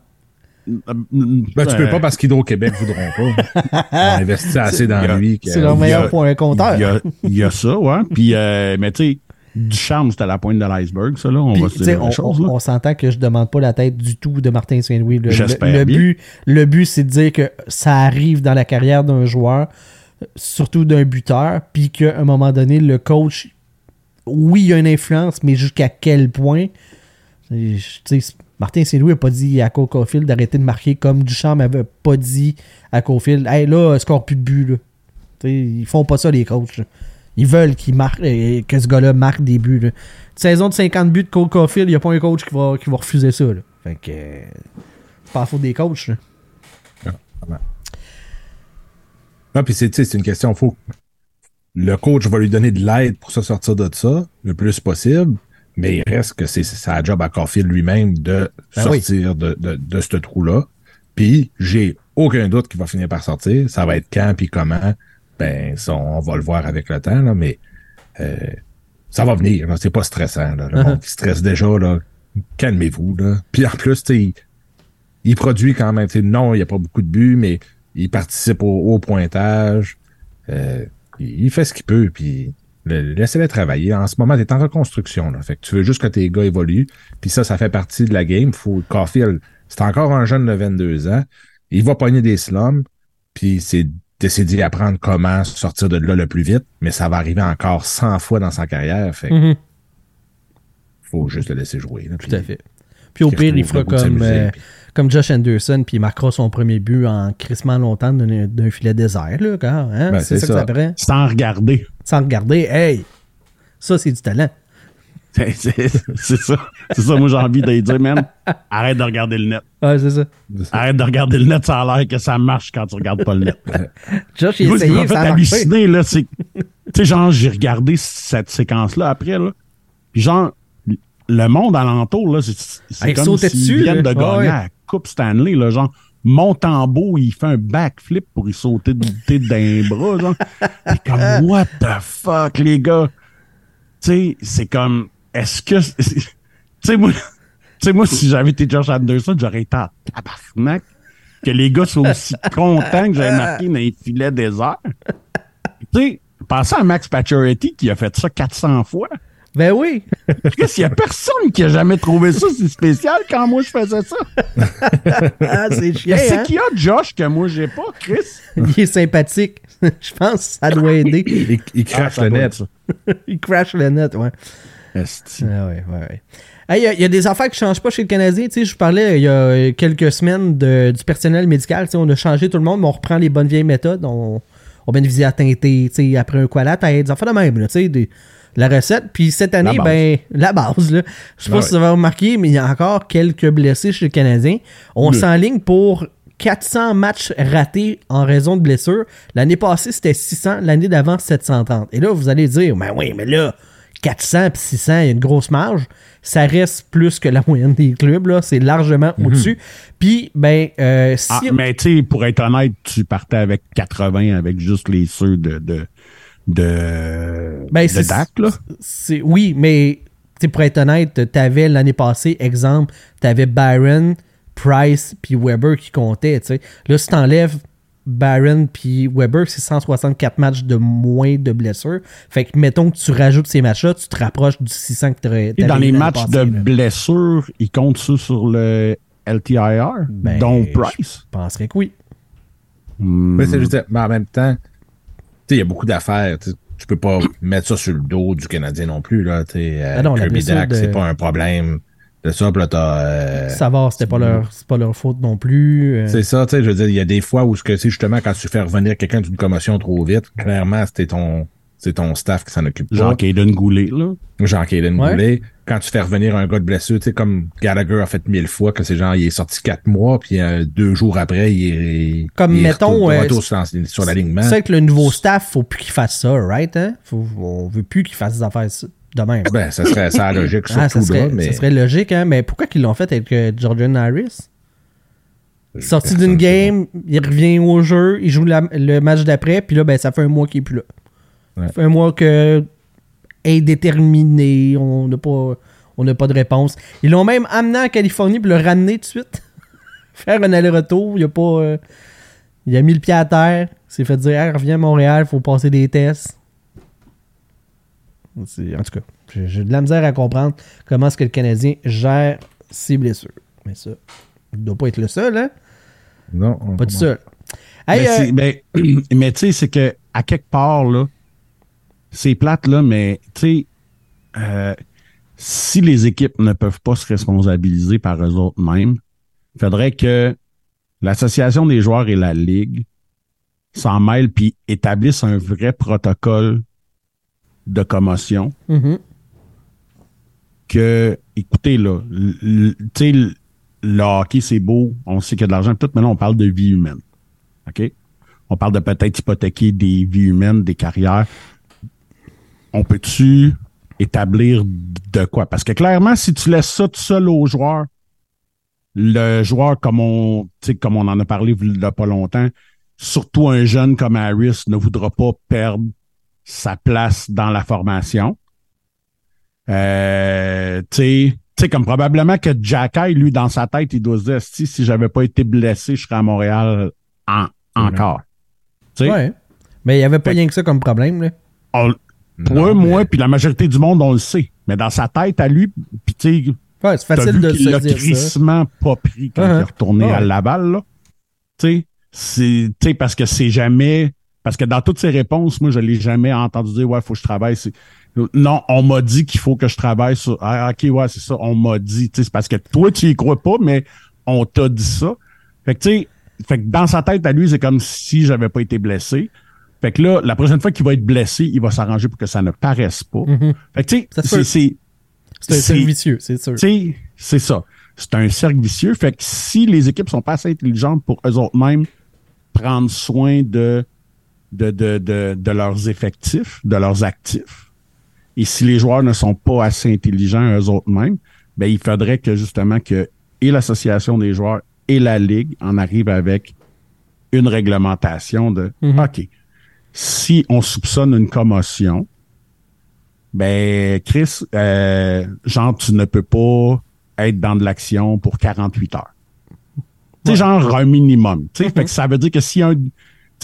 Ben, tu peux Euh, pas parce qu'Hydro-Québec voudront pas. On investit assez a- dans lui. C'est leur meilleur a- point compteur. Il y a, il y a ça, ouais. Puis, euh, mais tu sais, du charme, c'était la pointe de l'iceberg, ça, là. On Puis, va se dire on, chose, on- là. on s'entend que je demande pas la tête du tout de Martin Saint-Louis. Le, J'espère le, but, le but, c'est de dire que ça arrive dans la carrière d'un joueur, surtout d'un buteur, puis qu'à un moment donné, le coach, oui, il a une influence, mais jusqu'à quel point? Martin Saint-Louis n'a pas dit à Cole Caulfield d'arrêter de marquer comme Duchamp n'avait pas dit à Caulfield Hey là, score plus de but. Là. Tu sais, ils font pas ça, les coachs. là. Ils veulent qu'il marque, que ce gars-là marque des buts. là. Une saison de 50 buts de Cole Caulfield, il n'y a pas un coach qui va, qui va refuser ça. Là. Fait que. c'est pas à faute des coachs. là. Ah, puis c'est, c'est une question, faut. Le coach va lui donner de l'aide pour se sortir de ça le plus possible, mais il reste que c'est sa job à Caulfield lui-même de Ben oui. sortir de, de, de ce trou-là. Puis j'ai aucun doute qu'il va finir par sortir. Ça va être quand puis comment. Ben, on va le voir avec le temps, là, mais euh, ça va venir. là. C'est pas stressant. Là. Le monde qui stresse déjà, là, calmez-vous. Là. Puis en plus, il, il produit quand même. Non, il n'y a pas beaucoup de buts, mais il participe au, au pointage. Euh, il il fait ce qu'il peut, puis le- laissez-le travailler. En ce moment, tu es en reconstruction. Là. Fait que tu veux juste que tes gars évoluent. Puis ça, ça fait partie de la game. Faut, Caulfield, c'est encore un jeune de 22 ans. Il va pogner des slums, puis c'est d'essayer d'y apprendre comment sortir de là le plus vite, mais ça va arriver encore 100 fois dans sa carrière. Fait que Mhm. faut juste le laisser jouer. là, Tout à fait. Puis au pire, il fera comme, euh, puis- comme Josh Anderson, puis il marquera son premier but en crissement longtemps d'un d'un filet désert. Là, quand, hein? Ben, c'est ça, que ça. ça prend. Sans regarder. Sans regarder, hey, ça c'est du talent. C'est ça. C'est ça, moi, j'ai envie de dire, man. Arrête de regarder le net. Ouais, c'est ça. Arrête de regarder le net, ça a l'air que ça marche quand tu regardes pas le net. Josh, il essayé, ça a marché. halluciner, là, c'est. Tu sais, genre, j'ai regardé cette séquence-là après, là. Puis, genre, le monde alentour, là, c'est comme s'ils viennent de gagner Ouais. la Coupe Stanley, là. Genre, Montembeau, il fait un backflip pour y sauter d'un bras, genre. T'es comme, what the fuck, les gars? Tu sais, c'est comme, est-ce que. Tu sais, moi. Tu sais, moi, si j'avais été Josh Anderson, j'aurais été en tabarnak que les gars soient aussi contents que j'avais marqué dans les filets déserts. Tu sais, pensez à Max Pacioretty qui a fait ça 400 fois. Ben oui. Chris, il y a personne qui a jamais trouvé ça si spécial quand moi je faisais ça. Ah, c'est chiant. Qu'est-ce hein? qu'il y a, Josh, que moi j'ai pas, Chris? Il est sympathique. Je pense que ça doit aider. Il, il crache Ah, le net. ça. Il crash le net, ouais. Esti. Ah ouais, ouais, ouais. Hey, Il y, a- il y a des affaires qui changent pas chez le Canadien. Tu sais, je vous parlais il y a quelques semaines de- du personnel médical. Tu sais, on a changé tout le monde, mais on reprend les bonnes vieilles méthodes. On, on bénéficie à teinter, tu sais, après un qualat, des affaires de même, là, tu sais, des- la recette. Puis cette année, base. ben, la base, là. Je sais pas Ah si vous avez remarqué, mais il y a encore quelques blessés chez le Canadien. On s'enligne pour 400 matchs ratés en raison de blessures. L'année passée, c'était 600. L'année d'avant, 730. Et là, vous allez dire, ben oui, mais là, 400 puis 600, il y a une grosse marge. Ça reste plus que la moyenne des clubs, là. C'est largement au-dessus. Puis, ben, euh, si... Ah, mais tu sais, pour être honnête, tu partais avec 80 avec juste les ceux de de de, Ben, de Dak, là. c'est oui, mais tu pour être honnête, t'avais l'année passée, exemple, t'avais Byron, Price puis Weber qui comptaient. tu. Là, si t'enlèves Barron puis Weber, c'est 164 matchs de moins de blessures. Fait que, mettons que tu rajoutes ces matchs-là, tu te rapproches du 600 que tu aurais Et dans les matchs de blessure, ils comptent ça sur le LTIR, Ben, Price. Je penserais que oui. Hmm. Mais c'est juste, mais en même temps, tu sais, il y a beaucoup d'affaires. Tu peux pas mettre ça sur le dos du Canadien non plus. Là, tu sais, euh, Ah non, la Kirby blessure Dack, de- c'est pas un problème de ça. Puis là, t'as, euh, Savoir, c'était pas leur, c'est pas leur faute non plus. euh. C'est ça, tu sais, je veux dire, il y a des fois où ce que c'est justement quand tu fais revenir quelqu'un d'une commotion trop vite, clairement, c'était ton, c'est ton staff qui s'en occupe pas. Jean Caden Goulet, là. Jean-Caden Ouais. Goulet. Quand tu fais revenir un gars de blessure, tu sais, comme Gallagher a fait mille fois, que c'est genre, il est sorti quatre mois, puis euh, deux jours après, il est, Comme, il est mettons, retour- de euh, retour sur, sur l'alignement. C'est vrai que le nouveau staff, faut plus qu'il fasse ça, right? Hein? Faut, on veut plus qu'il fasse des affaires de même. Ben, ça serait ça logique, Ah, ça, serait, mais. ça serait logique, hein? Mais pourquoi qu'ils l'ont fait avec euh, Jordan Harris? Sorti d'une game, il revient au jeu, il joue la- le match d'après, puis là, ben, ça fait un mois qu'il est plus là. Ouais. Ça fait un mois que indéterminé, on n'a pas, on n'a pas de réponse. Ils l'ont même amené en Californie pour le ramener tout de suite. Faire un aller-retour, il a pas. euh, il a mis le pied à terre, s'est fait dire reviens à Montréal, faut passer des tests. En tout cas, j'ai de la misère à comprendre comment est-ce que le Canadien gère ses blessures. Mais ça, il doit pas être le seul, hein? Non, Pas tout seul. Hey, mais euh, c'est- mais, mais tu sais, c'est que à quelque part, là, c'est plate, là, mais tu sais, euh, si les équipes ne peuvent pas se responsabiliser par eux autres mêmes, il faudrait que l'association des joueurs et la ligue s'en mêlent puis établissent un vrai protocole de commotion mhm. que, écoutez, là, tu sais, le- hockey, c'est beau, on sait qu'il y a de l'argent, tout, mais là, on parle de vie humaine. OK? On parle de peut-être hypothéquer des vies humaines, des carrières. On peut-tu établir de quoi? Parce que clairement, si tu laisses ça tout seul aux joueurs, le joueur, comme on, comme on en a parlé il y a pas longtemps, surtout un jeune comme Harris ne voudra pas perdre sa place dans la formation. Euh, tu sais, tu sais, comme probablement que Jacky, lui, dans sa tête, il doit se dire, si, si j'avais pas été blessé, je serais à Montréal en- encore. Tu sais, Ouais. Mais il n'y avait pas Fait- rien que ça comme problème, là. on- toi, Non, moi, mais- puis la majorité du monde, on le sait. Mais dans sa tête, à lui, puis tu sais, Ouais, c'est facile de se l'a dire ça. pas pris quand Uh-huh. il est retourné à Laval, là. Tu sais, c'est, tu sais, parce que c'est jamais, parce que dans toutes ses réponses, moi, je l'ai jamais entendu dire, ouais, faut que je travaille. C'est- Non, on m'a dit qu'il faut que je travaille sur, ah, ok, ouais, c'est ça, on m'a dit, tu sais, c'est parce que toi, tu y crois pas, mais on t'a dit ça. Fait que, tu sais, fait que dans sa tête, à lui, c'est comme si j'avais pas été blessé. Fait que là, la prochaine fois qu'il va être blessé, il va s'arranger pour que ça ne paraisse pas. Mhm. Fait que, tu sais, c'est, c'est, C'est un c'est- cercle vicieux, c'est sûr. tu sais, c'est ça. C'est un cercle vicieux. Fait que si les équipes sont pas assez intelligentes pour eux autres mêmes prendre soin de, de, de, de, de leurs effectifs, de leurs actifs, et si les joueurs ne sont pas assez intelligents eux autres mêmes, ben, il faudrait que justement que et l'association des joueurs et la ligue en arrivent avec une réglementation de Mhm. OK, si on soupçonne une commotion, ben, Chris, euh, genre, tu ne peux pas être dans de l'action pour 48 heures. Tu sais, genre un minimum. Tu sais, fait que ça veut dire que si un,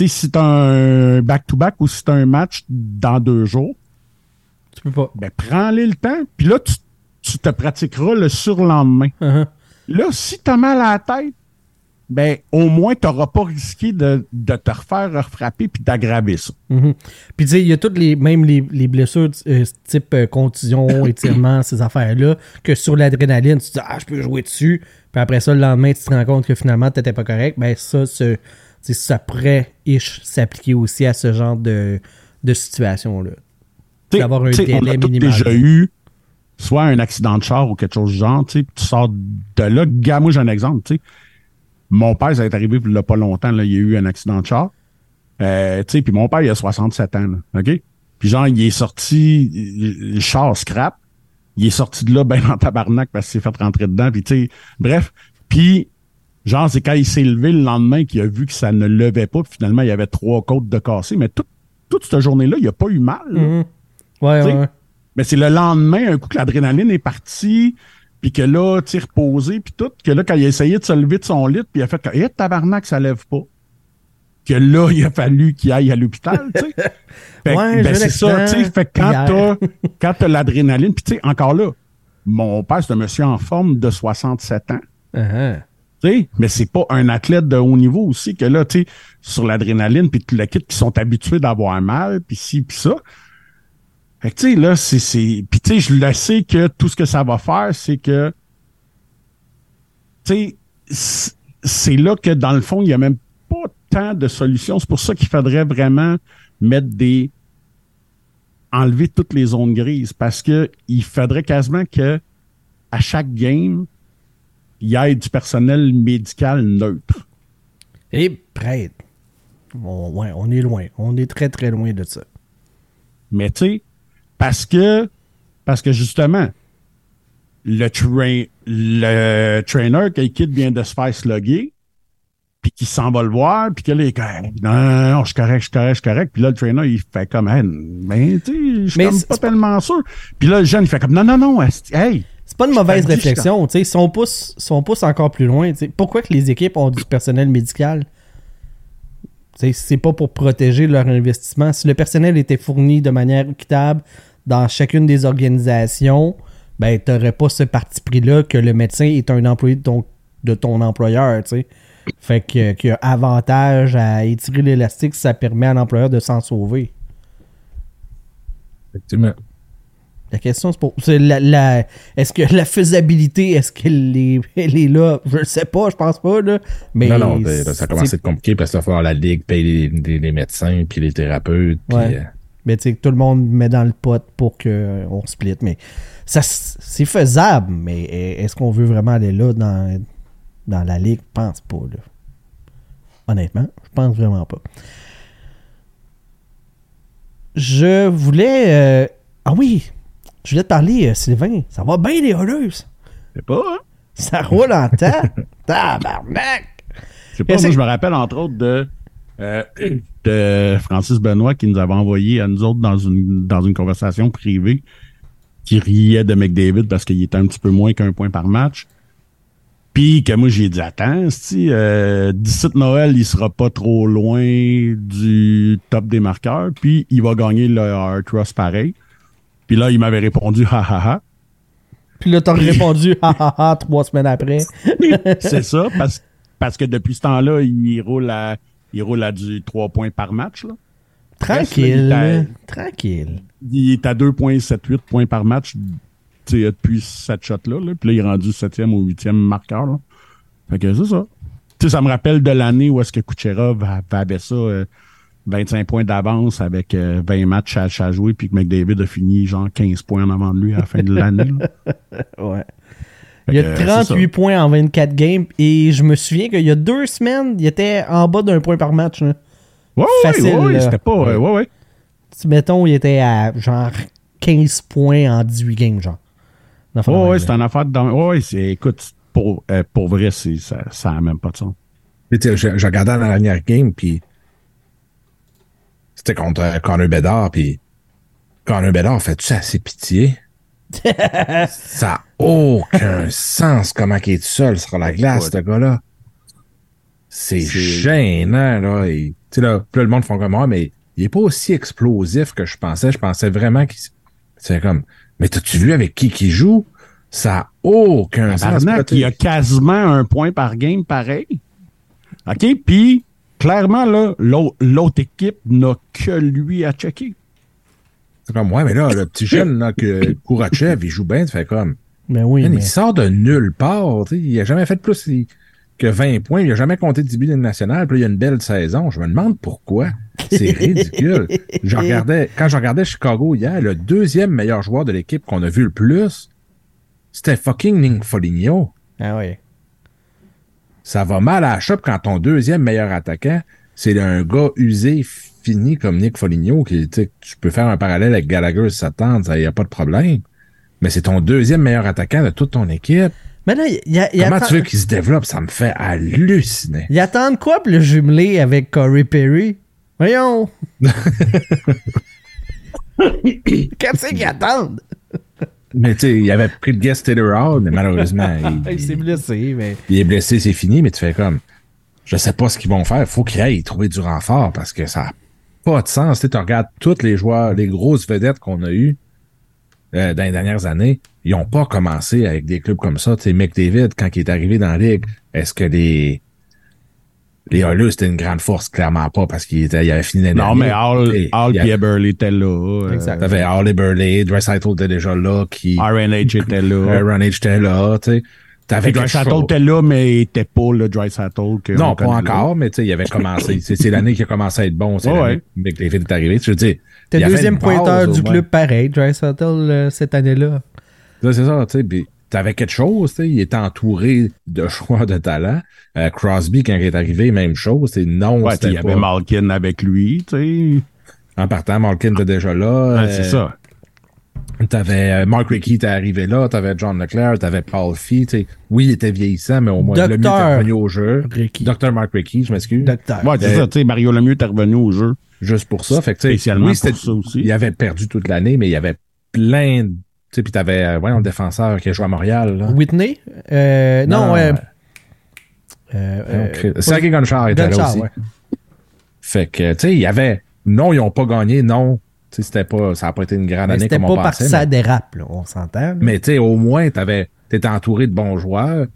sais, si t'as un back-to-back ou si t'as un match dans deux jours, Tu peux pas. ben, prends-les le temps, puis là, tu, tu te pratiqueras le surlendemain. Uh-huh. Là, si t'as mal à la tête, ben, au moins, t'auras pas risqué de, de te refaire refrapper puis d'aggraver ça. Mhm. Puis tu sais, il y a toutes les, même les, les blessures euh, type euh, contusion, étirement, ces affaires-là, que sur l'adrénaline, tu te dis, ah, je peux jouer dessus. Puis après ça, le lendemain, tu te rends compte que finalement, t'étais pas correct. Ben ça, ce- ça pourrait s'appliquer aussi à ce genre de, de situation-là. D'avoir un t'sais, on délai a minimal. déjà eu soit un accident de char ou quelque chose du genre, tu sors de là. Gars, moi, j'ai un exemple, tu sais. Mon père, ça est arrivé il y a pas longtemps, là, il y a eu un accident de char. Euh, tu sais, puis mon père, il a 67 ans, là, OK? Puis genre, il est sorti, le char scrap, il est sorti de là ben en tabarnak parce qu'il s'est fait rentrer dedans, puis tu sais, bref. Puis, genre, c'est quand il s'est levé le lendemain qu'il a vu que ça ne levait pas, puis finalement, il y avait trois côtes de cassé, mais tout- toute cette journée-là, il a pas eu mal. Mhm. Ouais, ouais. Mais c'est le lendemain, un coup que l'adrénaline est partie, puis que là, tu sais, reposé, puis tout, que là, quand il a essayé de se lever de son lit, puis il a fait que, eh, tabarnak, ça lève pas. que là, il a fallu qu'il aille à l'hôpital, tu sais. Fait que, Ouais, ben, c'est ça, tu sais. Fait que quand t'as, quand l'adrénaline, puis tu sais, encore là, mon père, c'est un monsieur en forme de 67 ans. Tu sais, mais c'est pas un athlète de haut niveau aussi que là, tu sais, sur l'adrénaline, puis tout le kit qui sont habitués d'avoir mal, puis ci, puis ça. Fait que tu sais, là, c'est... Puis tu sais, je le sais que tout ce que ça va faire, c'est que... Tu sais, c'est là que, dans le fond, il y a même pas tant de solutions. C'est pour ça qu'il faudrait vraiment mettre des... enlever toutes les zones grises, parce que il faudrait quasiment que à chaque game, il y ait du personnel médical neutre. Et prête. On, ouais, on est loin. On est très, très loin de ça. Mais tu sais, parce que, parce que justement, le, train, le trainer, quitte, vient de se faire slugger, puis qu'il s'en va le voir, puis que là, il est non, non, non, je suis correct, je suis correct, je suis correct. Puis là, le trainer, il fait comme, hey, mais tu sais, je suis pas tellement sûr. Puis là, le jeune, il fait comme, non, non, non, hey, pas une mauvaise réflexion. tu sais, Si on pousse, si on pousse encore plus loin, tu sais, pourquoi que les équipes ont du personnel médical? Tu C'est pas pour protéger leur investissement. Si le personnel était fourni de manière équitable dans chacune des organisations, ben, t'aurais pas ce parti pris-là que le médecin est un employé de ton, de ton employeur, tu sais. Fait que, qu'il y a avantage à étirer l'élastique si ça permet à l'employeur de s'en sauver. Effectivement. La question, c'est pour. la, la- est-ce que la faisabilité, est-ce qu'elle est, elle est là? Je ne sais pas, je pense pas, là. Mais non, non, ça commence à être compliqué parce qu'il va falloir la ligue paye les, les- les médecins puis les thérapeutes. puis, Ouais. euh, Mais tu sais, que tout le monde met dans le pot pour qu'on split. Mais ça, c'est faisable, mais est-ce qu'on veut vraiment aller là dans, dans la ligue? Je pense pas, là. Honnêtement, je pense vraiment pas. Je voulais. euh, Ah oui! Je voulais te parler, euh, Sylvain. Ça va bien, les Oilers? c'est pas, hein? Ça roule en temps. Tabarnak! C'est pas, moi, que- je me rappelle, entre autres, de, euh, de Francis Benoît qui nous avait envoyé à nous autres dans une, dans une conversation privée qui riait de McDavid parce qu'il était un petit peu moins qu'un point par match. Puis que moi, j'ai dit, attends, si euh, d'ici Noël, il sera pas trop loin du top des marqueurs, puis il va gagner le Hard Trust pareil. Puis là, il m'avait répondu, ha ha ha. Puis là, t'as répondu, ha ha ha, trois semaines après. C'est ça, parce, parce que depuis ce temps-là, il roule à, il roule à du 3 points par match. Là. Tranquille. Tranquille. Il est à 2,78 points par match depuis cette shot-là. Là. Puis là, il est rendu 7e ou 8e marqueur. Là. Fait que c'est ça. Tu sais, ça me rappelle de l'année où est-ce que Kucherov avait ça euh, 25 points d'avance avec euh, 20 matchs à, à jouer, puis que McDavid a fini genre 15 points en avant de lui à la fin de l'année. Ouais. Fait Il y a que, c'est 38 ça. points en 24 games et je me souviens qu'il y a deux semaines, il était en bas d'un point par match. là. Ouais, Facile, ouais, ouais, c'était pas. euh, ouais, ouais. Si, mettons, il était à genre 15 points en 18 games, genre. De Ouais, ouais, c'est une affaire de. dans- Ouais, ouais, c'est. Écoute, pour, euh, pour vrai, ça, ça a même pas de sens. Je, je regardais la dernière game, puis c'était contre euh, Connor Bedard, puis Connor Bedard fait-tu assez pitié? ça n'a aucun sens comment il est seul sur la glace, ce gars-là. C'est C'est- gênant, là. Et, sais, là, là, le monde font comme moi, mais il est pas aussi explosif que je pensais. Je pensais vraiment qu'il... C'est comme, mais t'as-tu vu avec qui qu'il joue? Ça n'a aucun sens. Il y a quasiment un point par game pareil. OK? Puis, clairement, là, l'autre, l'autre équipe n'a que lui à checker. C'est comme, ouais, mais là, le petit jeune, là, que Kourachev, il joue bien, tu fais comme, Mais oui, man, mais il sort de nulle part, tu sais, il a jamais fait plus que 20 points, il a jamais compté 10 buts de nationale, puis là, il y a une belle saison. Je me demande pourquoi. C'est ridicule. je regardais, quand je regardais Chicago hier, le deuxième meilleur joueur de l'équipe qu'on a vu le plus, c'était fucking Nick Foligno. Ah ouais. Ça va mal à la shop quand ton deuxième meilleur attaquant, c'est un gars usé, fini comme Nick Foligno, qui, tu peux faire un parallèle avec Gallagher si ça te tente, ça y a pas de problème. Mais c'est ton deuxième meilleur attaquant de toute ton équipe. Mais là, il, y a- il Comment attend- tu veux qu'il se développe? Ça me fait halluciner. il attend quoi pour le jumeler avec Corey Perry? Voyons! Qu'est-ce qu'ils attendent? Mais tu sais, il avait pris le guest Taylor Hall, mais malheureusement, il, Il s'est blessé, mais. il est blessé, c'est fini, mais tu fais comme. je sais pas ce qu'ils vont faire. Faut qu'ils aillent trouver du renfort parce que ça n'a pas de sens. Tu regardes tous les joueurs, les grosses vedettes qu'on a eues euh, dans les dernières années, ils ont pas commencé avec des clubs comme ça. Tu sais, McDavid, quand il est arrivé dans la ligue, est-ce que les les Oilers, c'était une grande force? Clairement pas, parce qu'il il avait fini l'année Non, mais. Hall, Et Hall avait- Eberle étaient là. Exact. T'avais Hall et Burley, Dreisaitl était déjà là, qui, RNH était là. Aaron H était là, tu sais. T'avais Dreisaitl était là, mais il était pas le Dreisaitl que Non, on pas encore, mais tu sais, il avait commencé. C'est l'année qui a commencé à être bon. C'est Ouais, l'année ouais. que McDavid est arrivé. Je veux dire. T'es deuxième pointeur du club pareil, Dreisaitl, euh, cette année-là. Là, c'est ça, tu sais. T'avais quelque chose, tu sais. Il était entouré de joueurs de talent. Euh, Crosby, quand il est arrivé, même chose. C'est non, Ouais, il y avait Malkin avec lui, tu sais. En partant, Malkin était déjà là. Ouais, c'est Euh, ça. T'avais euh, Mark Rickey était arrivé là, t'avais John Leclerc, t'avais Paul Fee, tu sais. Oui, il était vieillissant, mais au moins le mieux était Docteur revenu au jeu. Rickey. Docteur Mark Rickey, je m'excuse. Docteur. Ouais, c'est Euh, ça, tu sais, Mario Lemieux est revenu au jeu. Juste pour ça. Fait que, Spécialement oui, pour ça aussi. Il avait perdu toute l'année, mais il y avait plein de. Tu sais, puis t'avais, euh, le défenseur qui a joué à Montréal, là. Whitney? Euh, non, Non, euh, ouais. euh, euh, Sergei Gonchar était là aussi. ouais. Fait que, tu sais, il y avait. Non, ils n'ont pas gagné, non. Tu sais, c'était pas. Ça n'a pas été une grande Mais année C'était comme pas on parce que pensait. ça dérape, là, on s'entend. Mais tu sais, au moins, t'avais, t'étais entouré de bons joueurs,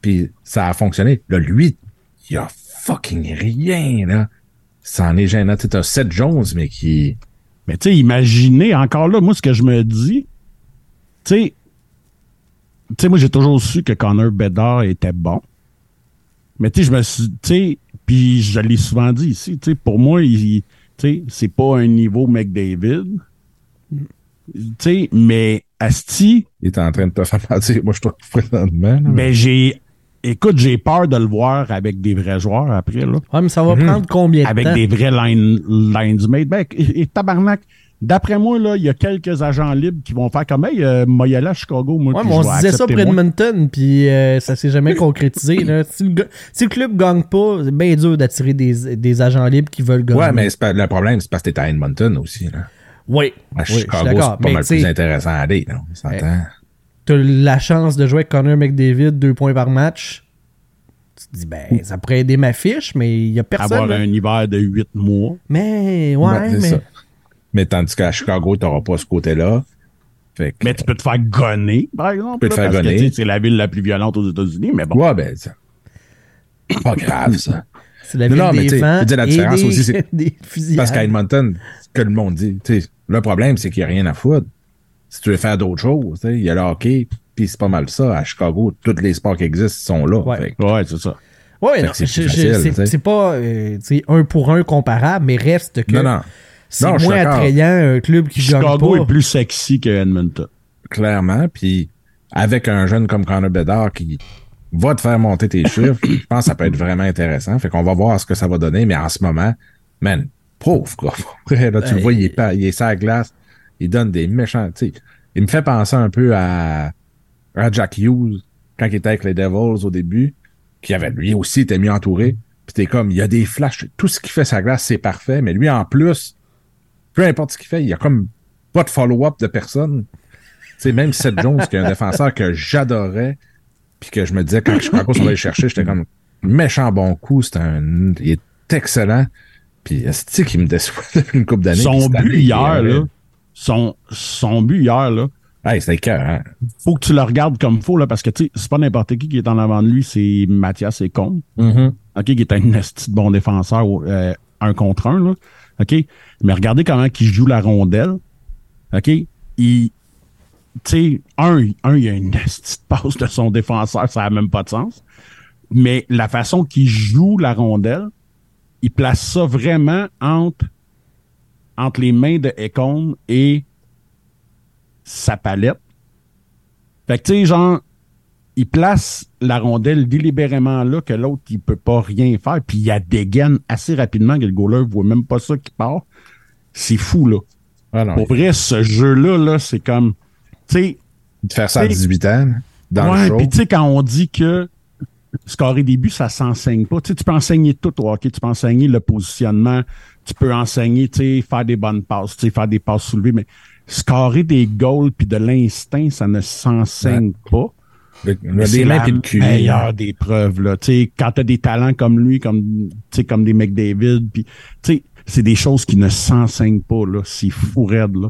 puis ça a fonctionné. Là, lui, il a fucking rien, là. C'en est gênant. Tu sais, t'as Seth Jones, mais qui... Mais tu sais, imaginez, encore là, moi, ce que je me dis, tu sais, tu sais, moi, j'ai toujours su que Connor Bedard était bon. Mais tu sais, je me suis, tu sais, puis je l'ai souvent dit ici, tu sais, pour moi, il, tu sais, c'est pas un niveau McDavid. Tu sais, mais Asti, Il est en train de te faire mentir. Moi, je trouve présentement. là. ben j'ai, écoute, j'ai peur de le voir avec des vrais joueurs après, là. Ouais, mais ça va Mhm. prendre combien de avec temps? des vrais line, linesmates. Ben, et, et tabarnak, d'après moi, là, il y a quelques agents libres qui vont faire comme, hey, euh, moi, y aller à Chicago, moi, Ouais, mais on je se disait ça pour. Edmonton, puis euh, ça s'est jamais concrétisé. là. Si, le, si le club gagne pas, c'est bien dur d'attirer des, des agents libres qui veulent gagner. Ouais, mais pas- le problème, c'est parce que t'es à Edmonton aussi, là. Oui, À oui, je suis Chicago, d'accord. c'est pas Mais mal plus intéressant à aller, là. On s'entend. t'as la chance de jouer avec Connor McDavid, deux points par match. Tu te dis, ben, ça pourrait aider ma fiche, mais il y a personne. Avoir là. un hiver de huit mois. Mais, ouais, Ben, c'est mais. ça. Mais tandis qu'à Chicago, t'auras pas ce côté-là. Fait que, Mais tu peux te faire gonner, par exemple. peux te faire parce gonner. tu C'est la ville la plus violente aux États-Unis, mais bon. Ouais, ben, ça. Pas grave, ça. C'est la Non, ville non, mais des tu sais, vents dire, la différence des, aussi, c'est-. Parce qu'à Edmonton, ce que le monde dit, tu sais, le problème, c'est qu'il n'y a rien à foutre. Si tu veux faire d'autres choses, tu sais, il y a le hockey, puis c'est pas mal ça. À Chicago, tous les sports qui existent sont là. Ouais. Ouais, c'est ça. Ouais, Fait non, c'est tu pas euh, tu un pour un comparable, mais reste que Non, non. C'est moins attrayant un club qui gagne Chicago pas. est plus sexy que Edmonton. clairement. Puis avec un jeune comme Connor Bedard qui va te faire monter tes chiffres, je pense que ça peut être vraiment intéressant. Fait qu'on va voir ce que ça va donner. Mais en ce moment, man, pauvre. Après, là, tu le vois, il est, pas, il est sur la glace. Il donne des méchants. tu. Il me fait penser un peu à, à Jack Hughes quand il était avec les Devils au début, qui avait lui aussi était mieux entouré. Puis t'es comme, il y a des flashs. Tout ce qu'il fait la glace, c'est parfait. Mais lui, en plus, peu importe ce qu'il fait, il y a comme pas de follow-up de personne. Sais, même Seth Jones, qui est un défenseur que j'adorais, puis que je me disais, quand Chicago s'en allait le chercher, j'étais comme, méchant bon coup, c'est un, il est excellent. Puis, c'est qu'il me déçoit depuis une couple d'années. Son but année, hier, là, son, son but hier, là, Hey, cœur, hein. faut que tu le regardes comme faut, là, parce que, tu sais, c'est pas n'importe qui qui est en avant de lui, c'est Mathias Econ. OK, qui est un bon défenseur, euh, un contre un, là. OK? Mais regardez comment il joue la rondelle. OK? Il, tu sais, un, un, il y a une esti de passe de son défenseur, ça n'a même pas de sens. Mais la façon qu'il joue la rondelle, il place ça vraiment entre, entre les mains de Econ et sa palette. Fait que, tu sais, genre, il place la rondelle délibérément là que l'autre, il peut pas rien faire. Puis il y a des gaines assez rapidement que le goaler voit même pas ça qui part. C'est fou, là. Ah Pour vrai, ce jeu-là, là, c'est comme, tu sais, de faire ça à t'sais, 18 ans, dans ouais, le puis tu sais, quand on dit que scorer des buts, ça s'enseigne pas. Tu sais, tu peux enseigner tout au hockey. Tu peux enseigner le positionnement. Tu peux enseigner, tu sais, faire des bonnes passes, tu sais, faire des passes soulevées. Mais scorer des goals puis de l'instinct, ça ne s'enseigne pas. Le, le c'est des mains la puis le cul. meilleure des preuves, là. Tu sais, quand t'as des talents comme lui, comme, tu sais, comme des McDavid, puis, tu sais, c'est des choses qui ne s'enseignent pas, là. C'est fou raide, là.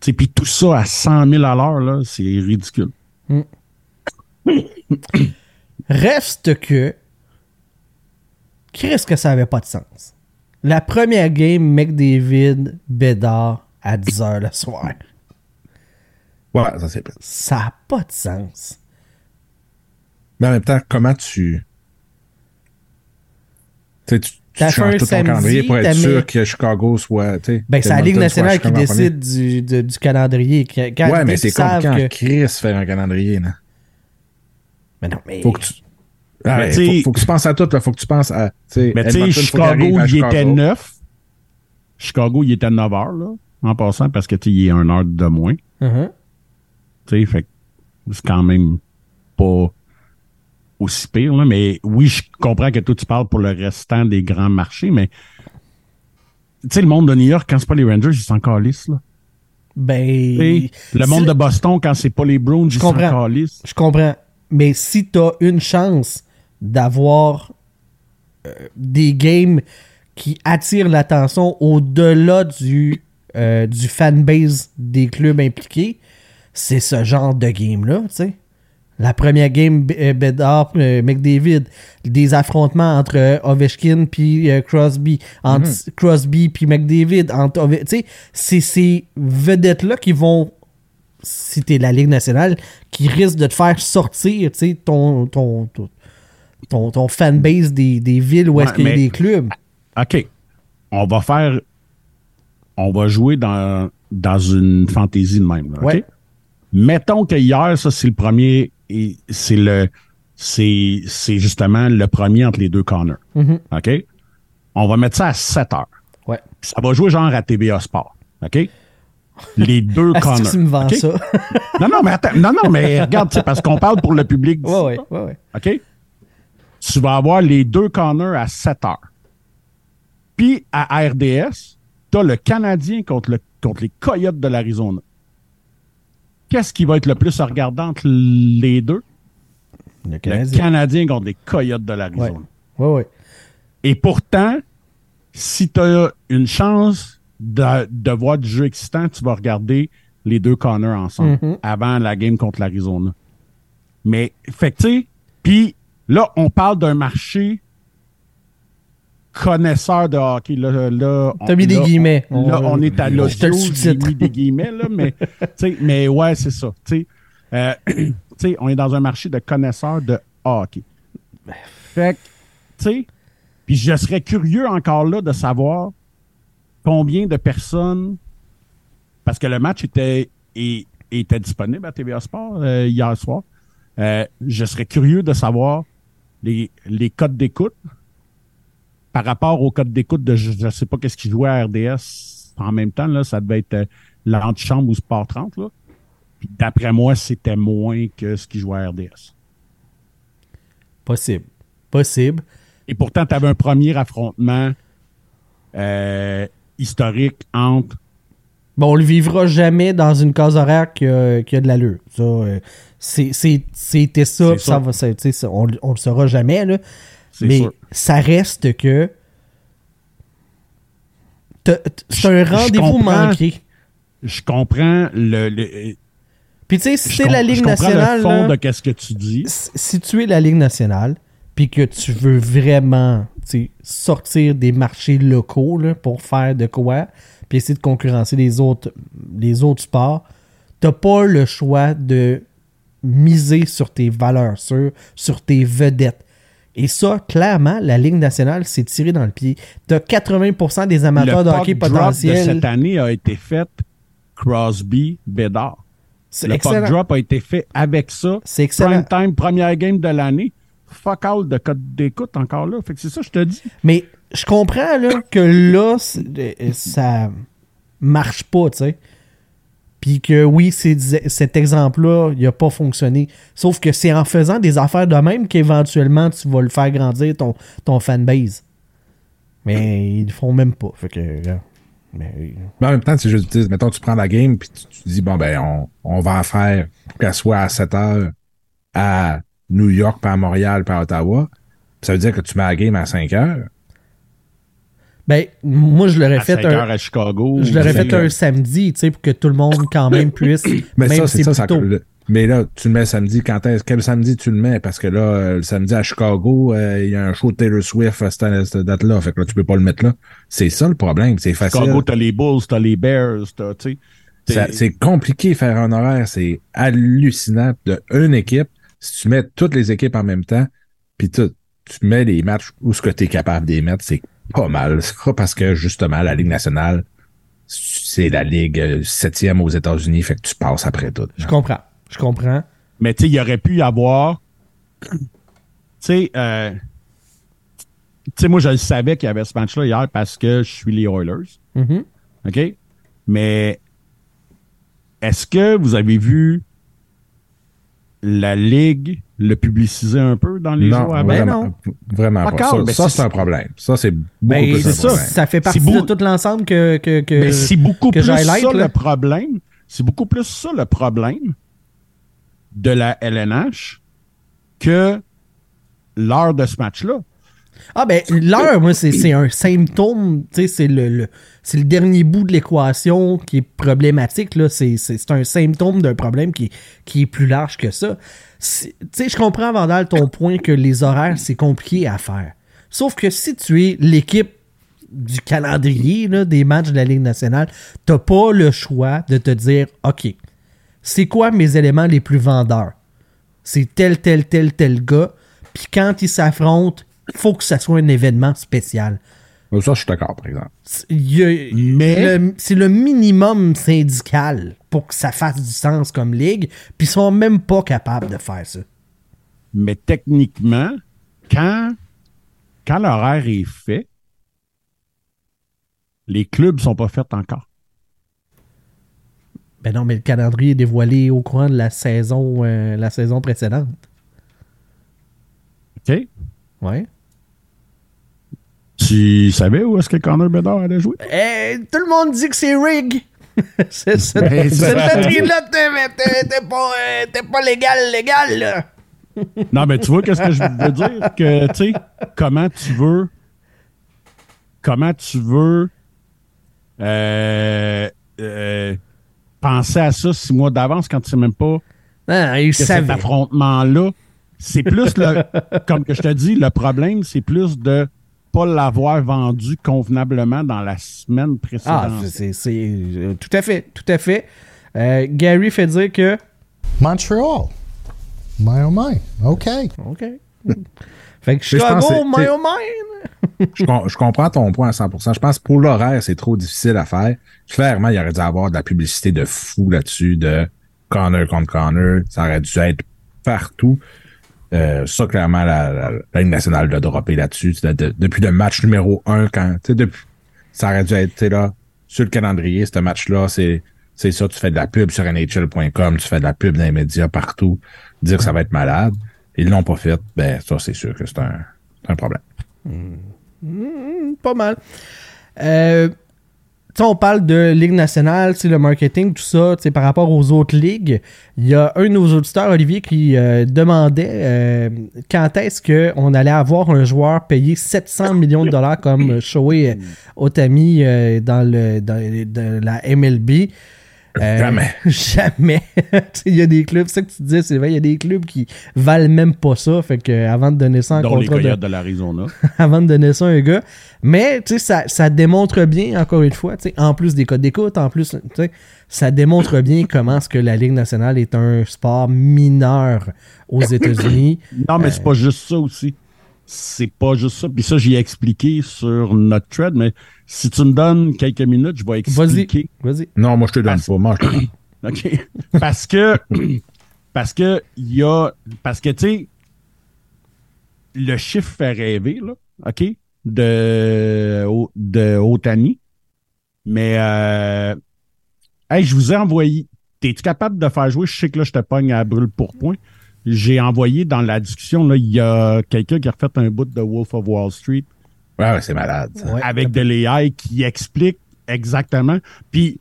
Tu sais, puis tout ça à 100 000 à l'heure, là, c'est ridicule. Reste que. Qu'est-ce que ça avait pas de sens? La première game, McDavid, Bédard, à 10h le soir. Ouais, ça c'est. Ça n'a pas de sens. Mais en même temps, comment tu. Tu sais, tu, tu changes tout ton calendrier pour être sûr que Chicago soit. Ben, c'est la Ligue nationale qui décide du, de- du calendrier. Quand, Ouais, mais c'est comme quand que- Chris fait un calendrier, là. Mais non, mais. Faut que tu. Ah, Mais ouais, faut, faut que tu penses à tout, là. Faut que tu penses à. Mais tu sais, Chicago, il était Chicago. 9. Chicago, il était 9 heures, là, en passant, parce que, tu sais, il est un heure de moins. Mhm. Tu sais, fait que c'est quand même pas aussi pire, là. Mais oui, je comprends que toi, tu parles pour le restant des grands marchés, mais tu sais, le monde de New York, quand c'est pas les Rangers, ils sont calisses, là. Ben. Le monde de Boston, quand c'est pas les Browns, ils sont comprends. calisses. Je comprends. Mais si tu as une chance d'avoir euh, des games qui attirent l'attention au-delà du, euh, du fanbase des clubs impliqués, c'est ce genre de game-là, tu sais. La première game, euh, Bedard, euh, McDavid, des affrontements entre euh, Ovechkin puis Crosby, entre Crosby puis McDavid, entre Ove- tu sais, c'est ces vedettes-là qui vont si t'es la Ligue nationale, qui risque de te faire sortir, tu sais, ton, ton, ton, ton, fanbase des, des villes où est-ce qu'il y a des clubs. OK. On va faire. On va jouer dans, dans une fantaisie de même. là, OK? Ouais. Mettons que hier, ça, c'est le premier. Et C'est le. C'est c'est justement le premier entre les deux corners. Mhm. OK? On va mettre ça à 7 heures. Ouais. Puis Ça va jouer genre à TVA Sport. OK? Les deux corners. que tu me vends ça? Non, non, mais attends. Non, non, mais regarde, c'est parce qu'on parle pour le public. ouais, ouais, ouais. OK? Tu vas avoir les deux corners à 7 heures. Puis à RDS, tu as le Canadien contre, le, contre les Coyotes de l'Arizona. Qu'est-ce qui va être le plus regardant entre les deux? Le Le Canadien. Canadien contre les Coyotes de l'Arizona. Ouais, ouais. Et pourtant, si tu as une chance de, de voir du jeu excitant, tu vas regarder les deux corners ensemble Mhm. avant la game contre l'Arizona. Mais, fait que, tu sais, puis là, on parle d'un marché connaisseur de hockey. Là, là, T'as on- mis des guillemets. on- Là, on est à l'audio, j'ai mis des guillemets, là, mais, tu sais, mais ouais, c'est ça. Tu sais, Euh, tu sais, on est dans un marché de connaisseurs de hockey. Fait que, tu sais, puis je serais curieux encore là de savoir combien de personnes, parce que le match était, et- était disponible à TVA Sport euh, hier soir. Euh, je serais curieux de savoir les, les codes d'écoute par rapport aux codes d'écoute de je ne sais pas qu'est-ce qui jouait à RDS en même temps. Là, ça devait être euh, l'antichambre ou Sport 30. Là. Puis d'après moi, c'était moins que ce qui jouait à RDS. Possible. Possible. Et pourtant, tu avais un premier affrontement euh, historique entre Bon, on le vivra jamais dans une case horaire qui a, qui a de l'allure. Ça, euh, c'est- c'est- c'était ça, ça va, ça, ça, on, on le saura jamais, là. Mais sûr. ça reste que. C'est un Je- je rendez-vous manqué. je comprends le, le- Puis tu sais, si je c'est la Ligue je comprends nationale, le fond là, de qu'est-ce que tu dis. si tu es la Ligue nationale, puis que tu veux vraiment sortir des marchés locaux là, pour faire de quoi, puis essayer de concurrencer les autres, les autres sports, t'as pas le choix de miser sur tes valeurs sûres, sur tes vedettes. Et ça, clairement, la Ligue nationale s'est tirée dans le pied. T'as 80% des amateurs le de hockey potentiels. cette année a été fait Crosby, Bédard. Le puck drop a été fait avec ça. C'est excellent. Prime time, première game de l'année. Fuck all de code d'écoute encore là. Fait que c'est ça, je te dis. Mais je comprends là, que là, euh, ça marche pas, tu sais. Puis que oui, cet exemple-là, il a pas fonctionné. Sauf que c'est en faisant des affaires de même qu'éventuellement tu vas le faire grandir ton, ton fanbase. Mais ils le font même pas. Que. euh, mais, Mais en même temps, c'est juste, mettons, tu prends la game, puis tu, tu dis, bon, ben, on, on va en faire qu'elle soit à 7 heures. à New York, pas à Montréal, pas à Ottawa, ça veut dire que tu mets la game à 5 heures. Ben, moi, je l'aurais fait 5 un. heures à Chicago. Je l'aurais fait un samedi, tu sais, pour que tout le monde, quand même, puisse. Mais même ça, c'est ça. ça le- mais là, tu le mets samedi. Quand est-ce quel samedi tu le mets? Parce que là, euh, le samedi à Chicago, euh, il y a un show de Taylor Swift à cette, cette date-là. Fait que là, tu peux pas le mettre là. C'est ça le problème. C'est facile. Chicago, t'as les Bulls, t'as les Bears, t'as, tu sais. C'est compliqué faire un horaire. C'est hallucinant de une équipe. Si tu mets toutes les équipes en même temps, puis tu, tu mets les matchs où ce que tu es capable de les mettre, c'est pas mal. ça, parce que justement, la Ligue nationale, c'est la Ligue euh, septième aux États-Unis. Fait que tu passes après tout. Je comprends. Je comprends. Mais tu sais, il aurait pu y avoir. Tu sais, euh, tu sais, moi, je le savais qu'il y avait ce match-là hier parce que je suis les Oilers. Mhm. OK? Mais est-ce que vous avez vu la Ligue le publiciser un peu dans les jours Non, avant? vraiment, non. vraiment pas. Ça, mais ça, c'est- un problème. Ça, c'est beaucoup Ben, plus un c'est ça. problème. Ça fait partie beau- de tout l'ensemble que. que, que Mais c'est beaucoup que plus ça là. le problème. C'est beaucoup plus ça le problème de la LNH que l'heure de ce match-là. Ah ben l'heure, moi, c'est un symptôme, tu sais, c'est le, le- c'est le dernier bout de l'équation qui est problématique, là. C'est un symptôme d'un problème qui, est- qui est plus large que ça. Tu sais, je comprends, Vandal, ton point que les horaires, c'est compliqué à faire. Sauf que si tu es l'équipe du calendrier là, des matchs de la Ligue nationale, t'as pas le choix de te dire, OK, c'est quoi mes éléments les plus vendeurs? C'est tel, tel, tel, tel gars. Puis quand ils s'affrontent, faut que ça soit un événement spécial. Ça, je suis d'accord, par exemple. A- Mais- le- c'est le minimum syndical pour que ça fasse du sens comme ligue. Puis ils sont même pas capables de faire ça. Mais techniquement, quand, quand l'horaire est fait, les clubs sont pas faits encore. Ben non, mais le calendrier est dévoilé au courant de la saison, euh, la saison précédente. OK? Ouais. Tu savais où est-ce que Connor Bedard allait jouer? Eh, tout le monde dit que c'est rig. c'est cette, Ben, loterie-là, t'es- pas, euh, t'es pas légal, légal, là. Non, mais tu vois, qu'est-ce que je veux dire? Que, tu sais, comment tu veux. Comment tu veux. euh, euh, penser à ça six mois d'avance quand tu sais même pas Non, il que cet affrontement-là. C'est plus le. comme que je te dis, le problème, c'est plus de pas l'avoir vendu convenablement dans la semaine Ah, précédente. c'est c'est- euh, tout à fait, tout à fait. Euh, Gary fait dire que. Montreal. My oh my. OK. OK. fait que Chicago, my oh my. je, com- je comprends ton point à 100%. Je pense que pour l'horaire, c'est trop difficile à faire. Clairement, il aurait dû avoir de la publicité de fou là-dessus, de Connor contre Connor. Ça aurait dû être partout. Euh, ça, clairement, la, la, Ligue nationale l'a droppé là-dessus. De- de- depuis le match numéro un, quand, depuis, ça aurait dû être, là, sur le calendrier, ce match-là, c'est, c'est ça, tu fais de la pub sur NHL.com, tu fais de la pub dans les médias partout, dire que ça va être malade. Ils l'ont pas fait, ben, ça, c'est sûr que c'est un, un problème. Pas mal. Euh, on parle de Ligue nationale, le marketing, tout ça, par rapport aux autres ligues. Il y a un de nos auditeurs, Olivier, qui euh, demandait euh, quand est-ce qu'on allait avoir un joueur payé 700 millions de dollars comme Shohei Otami euh, dans, le, dans la MLB. Euh, Jamais. Jamais. Il y a des clubs, c'est ça que tu disais, c'est vrai, il y a des clubs qui valent même pas ça. Fait que avant de donner ça en dont les contrat Coyotes de l'Arizona. avant de donner ça à un gars. Mais, tu sais, ça, ça démontre bien, encore une fois, tu sais, en plus des codes d'écoute, en plus, tu sais, ça démontre bien comment est-ce que la Ligue nationale est un sport mineur aux États-Unis. Non, mais c'est pas juste ça aussi. C'est pas juste ça. Puis ça, j'y ai expliqué sur notre thread, mais si tu me donnes quelques minutes, je vais expliquer. vas-y. Non, moi, je te donne pas. Moi, je te donne. OK? Parce que, parce que, il y a, parce que, tu sais, le chiffre fait rêver, là, OK? De, de Otani. Mais, euh, hey, je vous ai envoyé. T'es-tu capable de faire jouer? Je sais que là, je te pogne à brûle pour point. J'ai envoyé dans la discussion, là, il y a quelqu'un qui a refait un bout de Wolf of Wall Street Ouais, ouais, c'est malade. ça. Ouais. avec de l'AI qui explique exactement. Puis,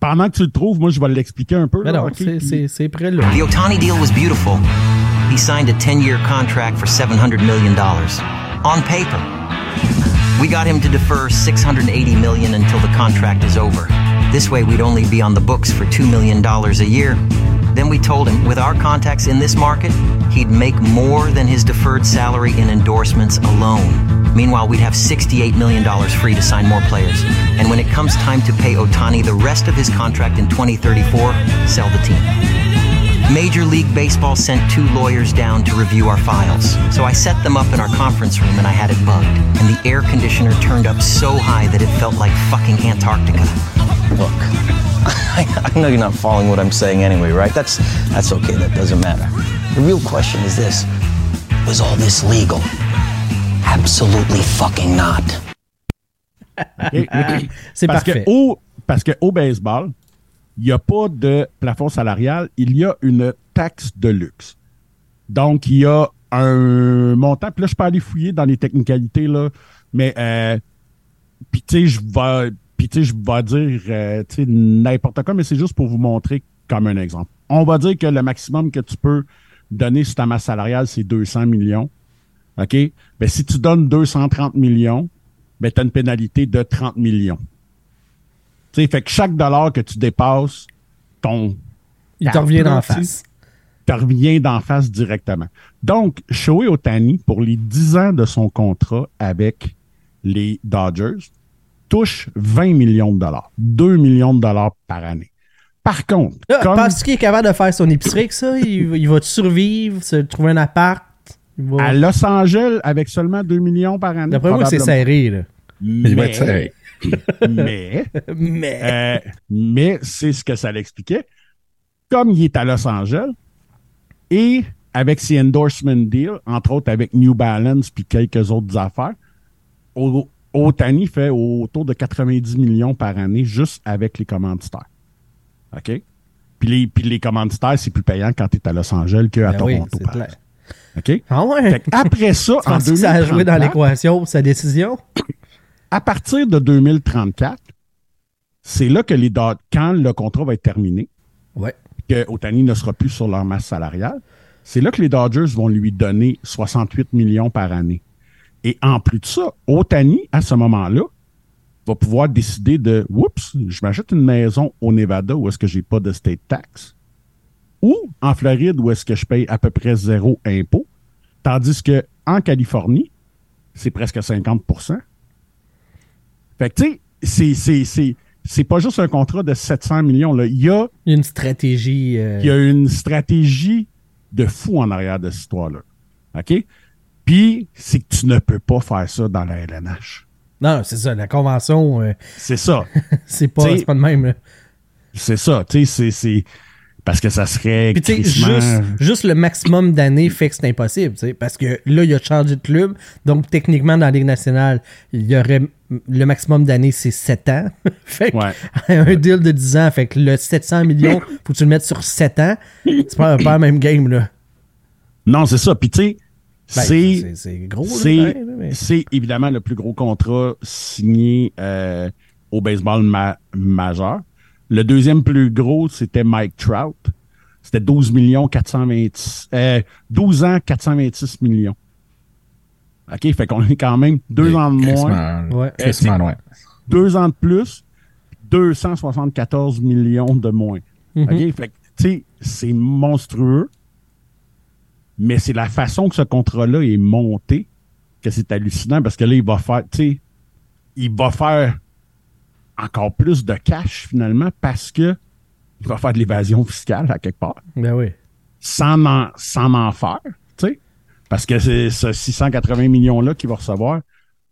pendant que tu le trouves, moi, je vais l'expliquer un peu. Mais là, non, ok? c'est- Puis- c'est c'est prêt là. The Otani deal was beautiful. He signed a 10 year contract for $700 million. On paper. We got him to defer $680 million until the contract is over. This way, we'd only be on the books for $2 million a year. Then we told him, with our contacts in this market, he'd make more than his deferred salary in endorsements alone. Meanwhile, we'd have $68 million free to sign more players. And when it comes time to pay Otani the rest of his contract in 2034, sell the team. Major League Baseball sent two lawyers down to review our files. So I set them up in our conference room and I had it bugged. And the air conditioner turned up so high that it felt like fucking Antarctica. Look, I, I know you're not following what I'm saying anyway, right? That's that's okay. That doesn't matter. The real question is this: Was all this legal? Absolutely fucking not. Ok? C'est parce parfait. Que au, parce qu'au baseball, il n'y a pas de plafond salarial, il y a une taxe de luxe. Donc, il y a un montant, puis là, je peux aller fouiller dans les technicalités, là, mais, euh, puis tu sais, je vais, puis tu sais, je vais dire, euh, tu sais, n'importe quoi, mais c'est juste pour vous montrer comme un exemple. On va dire que le maximum que tu peux donner sur ta masse salariale, c'est 200 millions. OK? Ben, si tu donnes 230 millions, ben, tu as une pénalité de 30 millions. Tu sais, fait que chaque dollar que tu dépasses, ton. Il te revient d'en face. te revient d'en face directement. Donc, Shohei Otani, pour les 10 ans de son contrat avec les Dodgers, touche 20 millions de dollars. 2 millions de dollars par année. Par contre, Là, comme Penses-tu qu'il est capable de faire son épicerie avec ça? Il, il va survivre, se trouver un appart? Va- à Los Angeles, avec seulement 2 millions par année. D'après moi, c'est serré, là. Il va Mais, être serré. mais, Mais. Euh, mais c'est ce que ça l'expliquait. Comme il est à Los Angeles et avec ses endorsement deals, entre autres avec New Balance puis quelques autres affaires, O- Otani fait autour de 90 millions par année juste avec les commanditaires. OK? Puis les, puis les commanditaires, c'est plus payant quand tu es à Los Angeles qu'à Ben oui, Toronto. exemple. OK? Ah ouais? Fait après ça, Tu en ça a joué dans 2034, l'équation sa décision? à partir de 2034, c'est là que les quand le contrat va être terminé, Ouais. que Otani ne sera plus sur leur masse salariale, c'est là que les Dodgers vont lui donner 68 millions par année. Et en plus de ça, Otani, à ce moment-là, va pouvoir décider de Oups, je m'achète une maison au Nevada où est-ce que j'ai pas de state tax. Ou en Floride où est-ce que je paye à peu près zéro impôt. Tandis que en Californie, c'est presque 50% Fait que, tu sais, c'est- c'est- c'est c'est pas juste un contrat de 700 millions. Là. Il y a Il y a une stratégie. euh, il y a une stratégie de fou en arrière de cette histoire-là. OK? Puis, c'est que tu ne peux pas faire ça dans la LNH. Non, c'est ça. La convention, euh, C'est ça. c'est pas, pas de même. c'est ça. Tu sais, c'est-. Parce que ça serait. Puis, tu sais, juste, juste le maximum d'années fait que c'est impossible. tu sais, Parce que là, il a changé de club. Donc, techniquement, dans la Ligue nationale, il y aurait. Le maximum d'années, c'est 7 ans. fait que, Ouais. un deal de 10 ans. Fait que le 700 millions, faut que tu le mettes sur 7 ans. C'est pas, pas la même game, là. Non, c'est ça. Puis, tu sais, Ben, c'est. c'est- c'est gros, là, C'est pareil, là, mais- c'est évidemment le plus gros contrat signé euh, au baseball ma- majeur. Le deuxième plus gros, c'était Mike Trout. C'était 12 millions 426, euh, 12 ans 426 millions. OK, fait qu'on est quand même deux ans de moins, Ouais. loin. deux ans de plus, 274 millions de moins. Mhm. OK, fait que, tu sais, c'est monstrueux, mais c'est la façon que ce contrat-là est monté que c'est hallucinant parce que là, il va faire, tu sais, il va faire encore plus de cash finalement parce que il va faire de l'évasion fiscale à quelque part Ben oui. sans en, sans en faire, tu sais. Parce que c'est ce 680 millions-là qu'il va recevoir,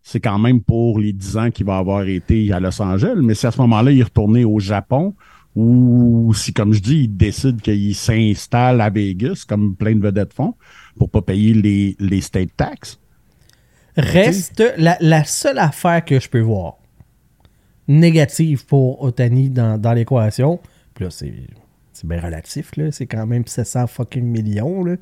c'est quand même pour les 10 ans qu'il va avoir été à Los Angeles. Mais si à ce moment-là, il est retourné au Japon, ou si, comme je dis, il décide qu'il s'installe à Vegas, comme plein de vedettes font, pour pas payer les, les state tax. Reste la, seule affaire que je peux voir négative pour Otani dans, dans l'équation. Puis là, c'est, c'est bien relatif, là. C'est quand même 700 fucking millions, là.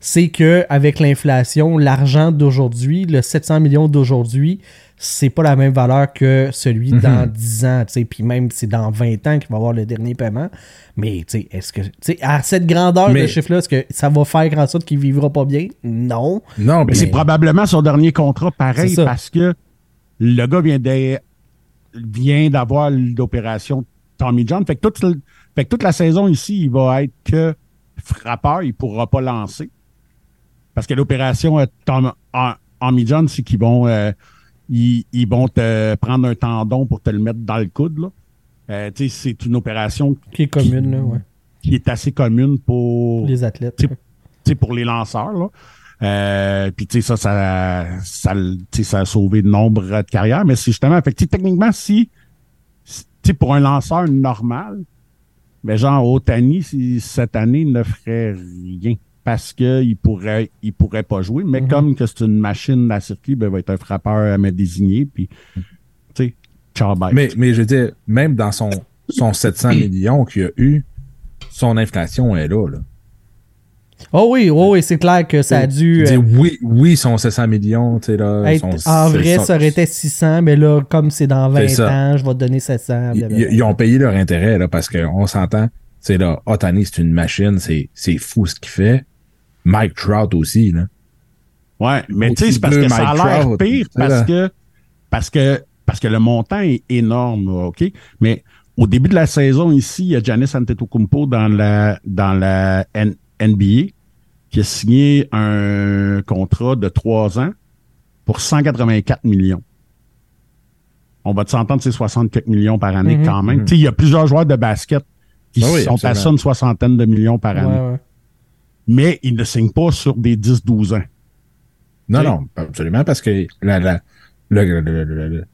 C'est que avec l'inflation, l'argent d'aujourd'hui, le 700 millions d'aujourd'hui, c'est pas la même valeur que celui Mhm. dans 10 ans, tu sais, puis même c'est dans 20 ans qu'il va avoir le dernier paiement. Mais, tu sais, est-ce que, tu sais, à cette grandeur Mais- de chiffre-là, est-ce que ça va faire en sorte qu'il vivra pas bien? Non. Non, Mais c'est probablement son dernier contrat pareil parce que le gars vient de- vient d'avoir l'opération Tommy John. Fait que, toute, fait que toute la saison ici, il va être que frappeur, il pourra pas lancer. Parce que l'opération euh, Tom- en- Tommy John, c'est qu'ils vont, euh, ils, ils vont te prendre un tendon pour te le mettre dans le coude. Là. Euh, tu sais, c'est une opération Qui est commune, là, ouais. qui est assez commune pour Les athlètes. tu sais, tu sais, pour les lanceurs. Là. Euh, puis tu sais, ça, ça, ça, le- tu sais, ça a sauvé de nombre de carrières. Mais c'est justement, fait que, techniquement, si, si- tu sais, pour un lanceur normal, mais genre Otani, si, cette année, il ne ferait rien parce que il pourrait, il pourrait pas jouer. Mais Mhm. comme que c'est une machine à circuit, ben, il va être un frappeur à me désigner. Puis, tu sais, ciao, bye. Mais, mais je veux dire, même dans son, son 700 millions qu'il a eu, son inflation est là. là. Oh oui, oh oui, c'est clair que ça a dû. Euh, oui, oui, son 700 millions, tu sais, là. être- son- en vrai, son- ça aurait été 600, mais là, comme c'est dans 20 C'est ça. ans, je vais te donner 700. Ils, ont payé leur intérêt, là, parce qu'on s'entend. C'est là, Otani, c'est une machine, c'est, c'est fou ce qu'il fait. Mike Trout aussi, là. Ouais, mais tu sais, c'est parce que ça a l'air pire parce que, parce que, parce que le montant est énorme, OK? Mais au début de la saison ici, il y a Giannis Antetokounmpo dans la, dans la N- NBA qui a signé un contrat de trois ans pour 184 millions. On va s'entendre, c'est 64 millions par année Mhm. quand même. Mhm. Tu sais, il y a plusieurs joueurs de basket qui Ah oui, sont à ça une soixantaine de millions par année. Ouais, ouais. Mais ils ne signent pas sur des 10-12 ans. Non, non, absolument, parce que la, la- le, le, le-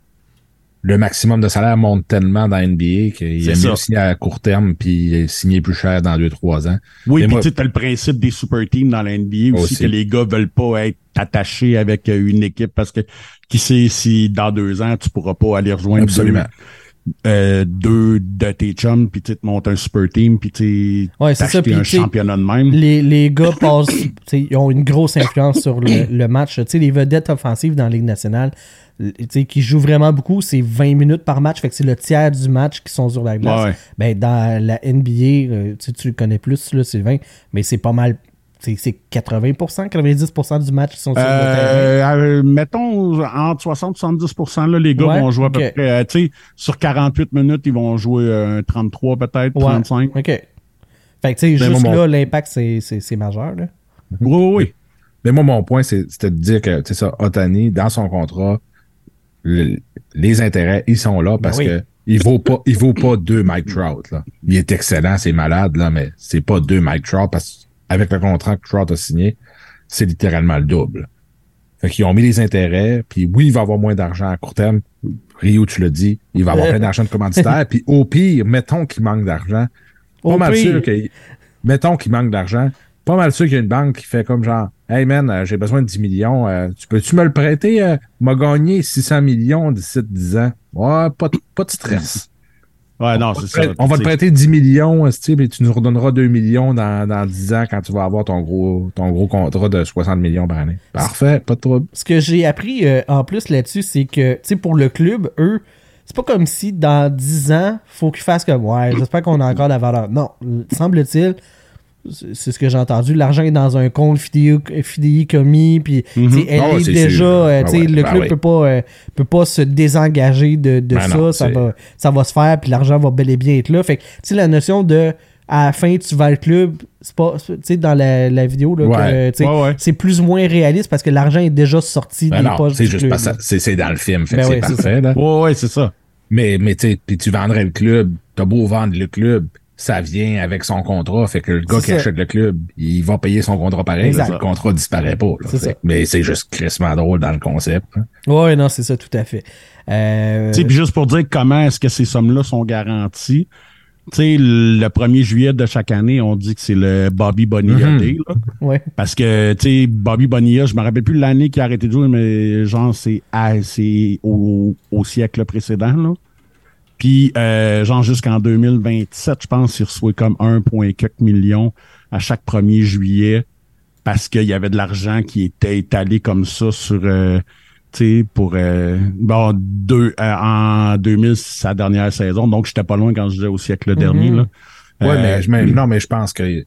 le- maximum de salaire monte tellement dans NBA qu'il C'est a mieux ça. signer à court terme puis signer plus cher dans 2-3 ans. Oui, puis tu t'as le principe des super teams dans la NBA aussi, Aussi. que les gars veulent pas être attachés avec une équipe parce que qui sait si dans deux ans, tu pourras pas aller rejoindre deux, Absolument. Euh, deux de tes chums, puis tu te monter un super team, puis tu Ouais, un championnat de même. Les, les gars passent, ils ont une grosse influence sur le, le match. Les vedettes offensives dans la Ligue nationale, qui jouent vraiment beaucoup, c'est 20 minutes par match, fait que c'est le tiers du match qui sont sur la glace. Ouais. Ben, dans la NBA, euh, tu le connais plus, là, Sylvain, mais c'est pas mal, c'est c'est 80%, 90% du match qui sont sur le terrain? Euh, euh, mettons entre 60 et 70 là, les gars Ouais, vont jouer à peu près. euh, tu sais, sur 48 minutes, ils vont jouer euh, un 33 peut-être, Ouais, 35. OK. Fait que, tu sais, juste moi, mon- là, l'impact, c'est- c'est c'est majeur, là. Oui, oui, oui. Mais moi, mon point, c'est- c'était de dire que, tu sais ça, Otani, dans son contrat, le- les intérêts, ils sont là parce Ben oui. que il vaut pas, il vaut pas deux Mike Trout, là. Il est excellent, c'est malade, là, mais c'est pas deux Mike Trout parce qu'avec le contrat que Trout a signé, c'est littéralement le double. Fait qu'ils ont mis les intérêts, puis oui, il va avoir moins d'argent à court terme. Rio, tu le dis, il va avoir plein d'argent de commanditaire, puis au pire, mettons qu'il manque d'argent. Pas Au mal pire. sûr que, mettons qu'il manque d'argent, pas mal sûr qu'il y a une banque qui fait comme genre, hey man, euh, j'ai besoin de 10 millions, euh, tu peux-tu me le prêter? Euh, m'a gagné 600 millions d'ici 10 ans. Ouais, pas de, pas de stress. Ouais, non, On va c'est te ça. prêter- On va te prêter 10 millions, puis tu nous redonneras 2 millions dans, dans 10 ans quand tu vas avoir ton gros, ton gros contrat de 60 millions par année. Parfait, pas de trouble. ce que j'ai appris euh, en plus là-dessus, c'est que, tu sais, pour le club, eux, c'est pas comme si dans 10 ans, faut qu'ils fassent comme, ouais, j'espère qu'on a encore la valeur. Non, semble-t-il, c'est ce que j'ai entendu, l'argent est dans un compte fidéi- fidéicommis, puis, tu sais, elle Ah est c'est déjà, sûr. euh, Ah tu sais, ouais, le ben club ouais. peut pas, euh, peut pas se désengager de, de Ben ça, non, ça va, ça va se faire, puis l'argent va bel et bien être là. Fait que, tu sais, la notion de, à la fin, tu vas le club, c'est pas, tu sais, dans la, la vidéo, là, Ouais. c'est plus ou moins réaliste parce que l'argent est déjà sorti Ben des non, poches c'est du juste club. c'est c'est dans le film, Ben c'est ouais, c'est parfait, là. Ouais, ouais, c'est ça. Mais, mais tu sais, puis tu vendrais le club, t'as beau vendre le club, ça vient avec son contrat, fait que le gars qui ça. achète le club, il va payer son contrat pareil, le contrat disparaît pas. là. Fait-. Mais c'est juste crissement drôle dans le concept. hein. Ouais, non, c'est ça, tout à fait. Euh, Tu sais, puis juste pour dire comment est-ce que ces sommes-là sont garanties, tu sais, le 1er juillet de chaque année, on dit que c'est le Bobby Bonilla Mhm. Day, là. ouais. Parce que, tu sais, Bobby Bonilla, je me rappelle plus l'année qu'il a arrêté de jouer, mais genre, c'est au, au siècle précédent, là. Puis, euh, genre, jusqu'en 2027, je pense, il reçoit comme 1,4 million à chaque 1er juillet parce qu'il y avait de l'argent qui était étalé comme ça sur, euh, tu sais, pour euh, bon, deux, euh, en 2000, c'est sa dernière saison, donc j'étais pas loin quand je disais au siècle dernier. Là. Ouais, Euh, mais, je, mais- non, mais je pense que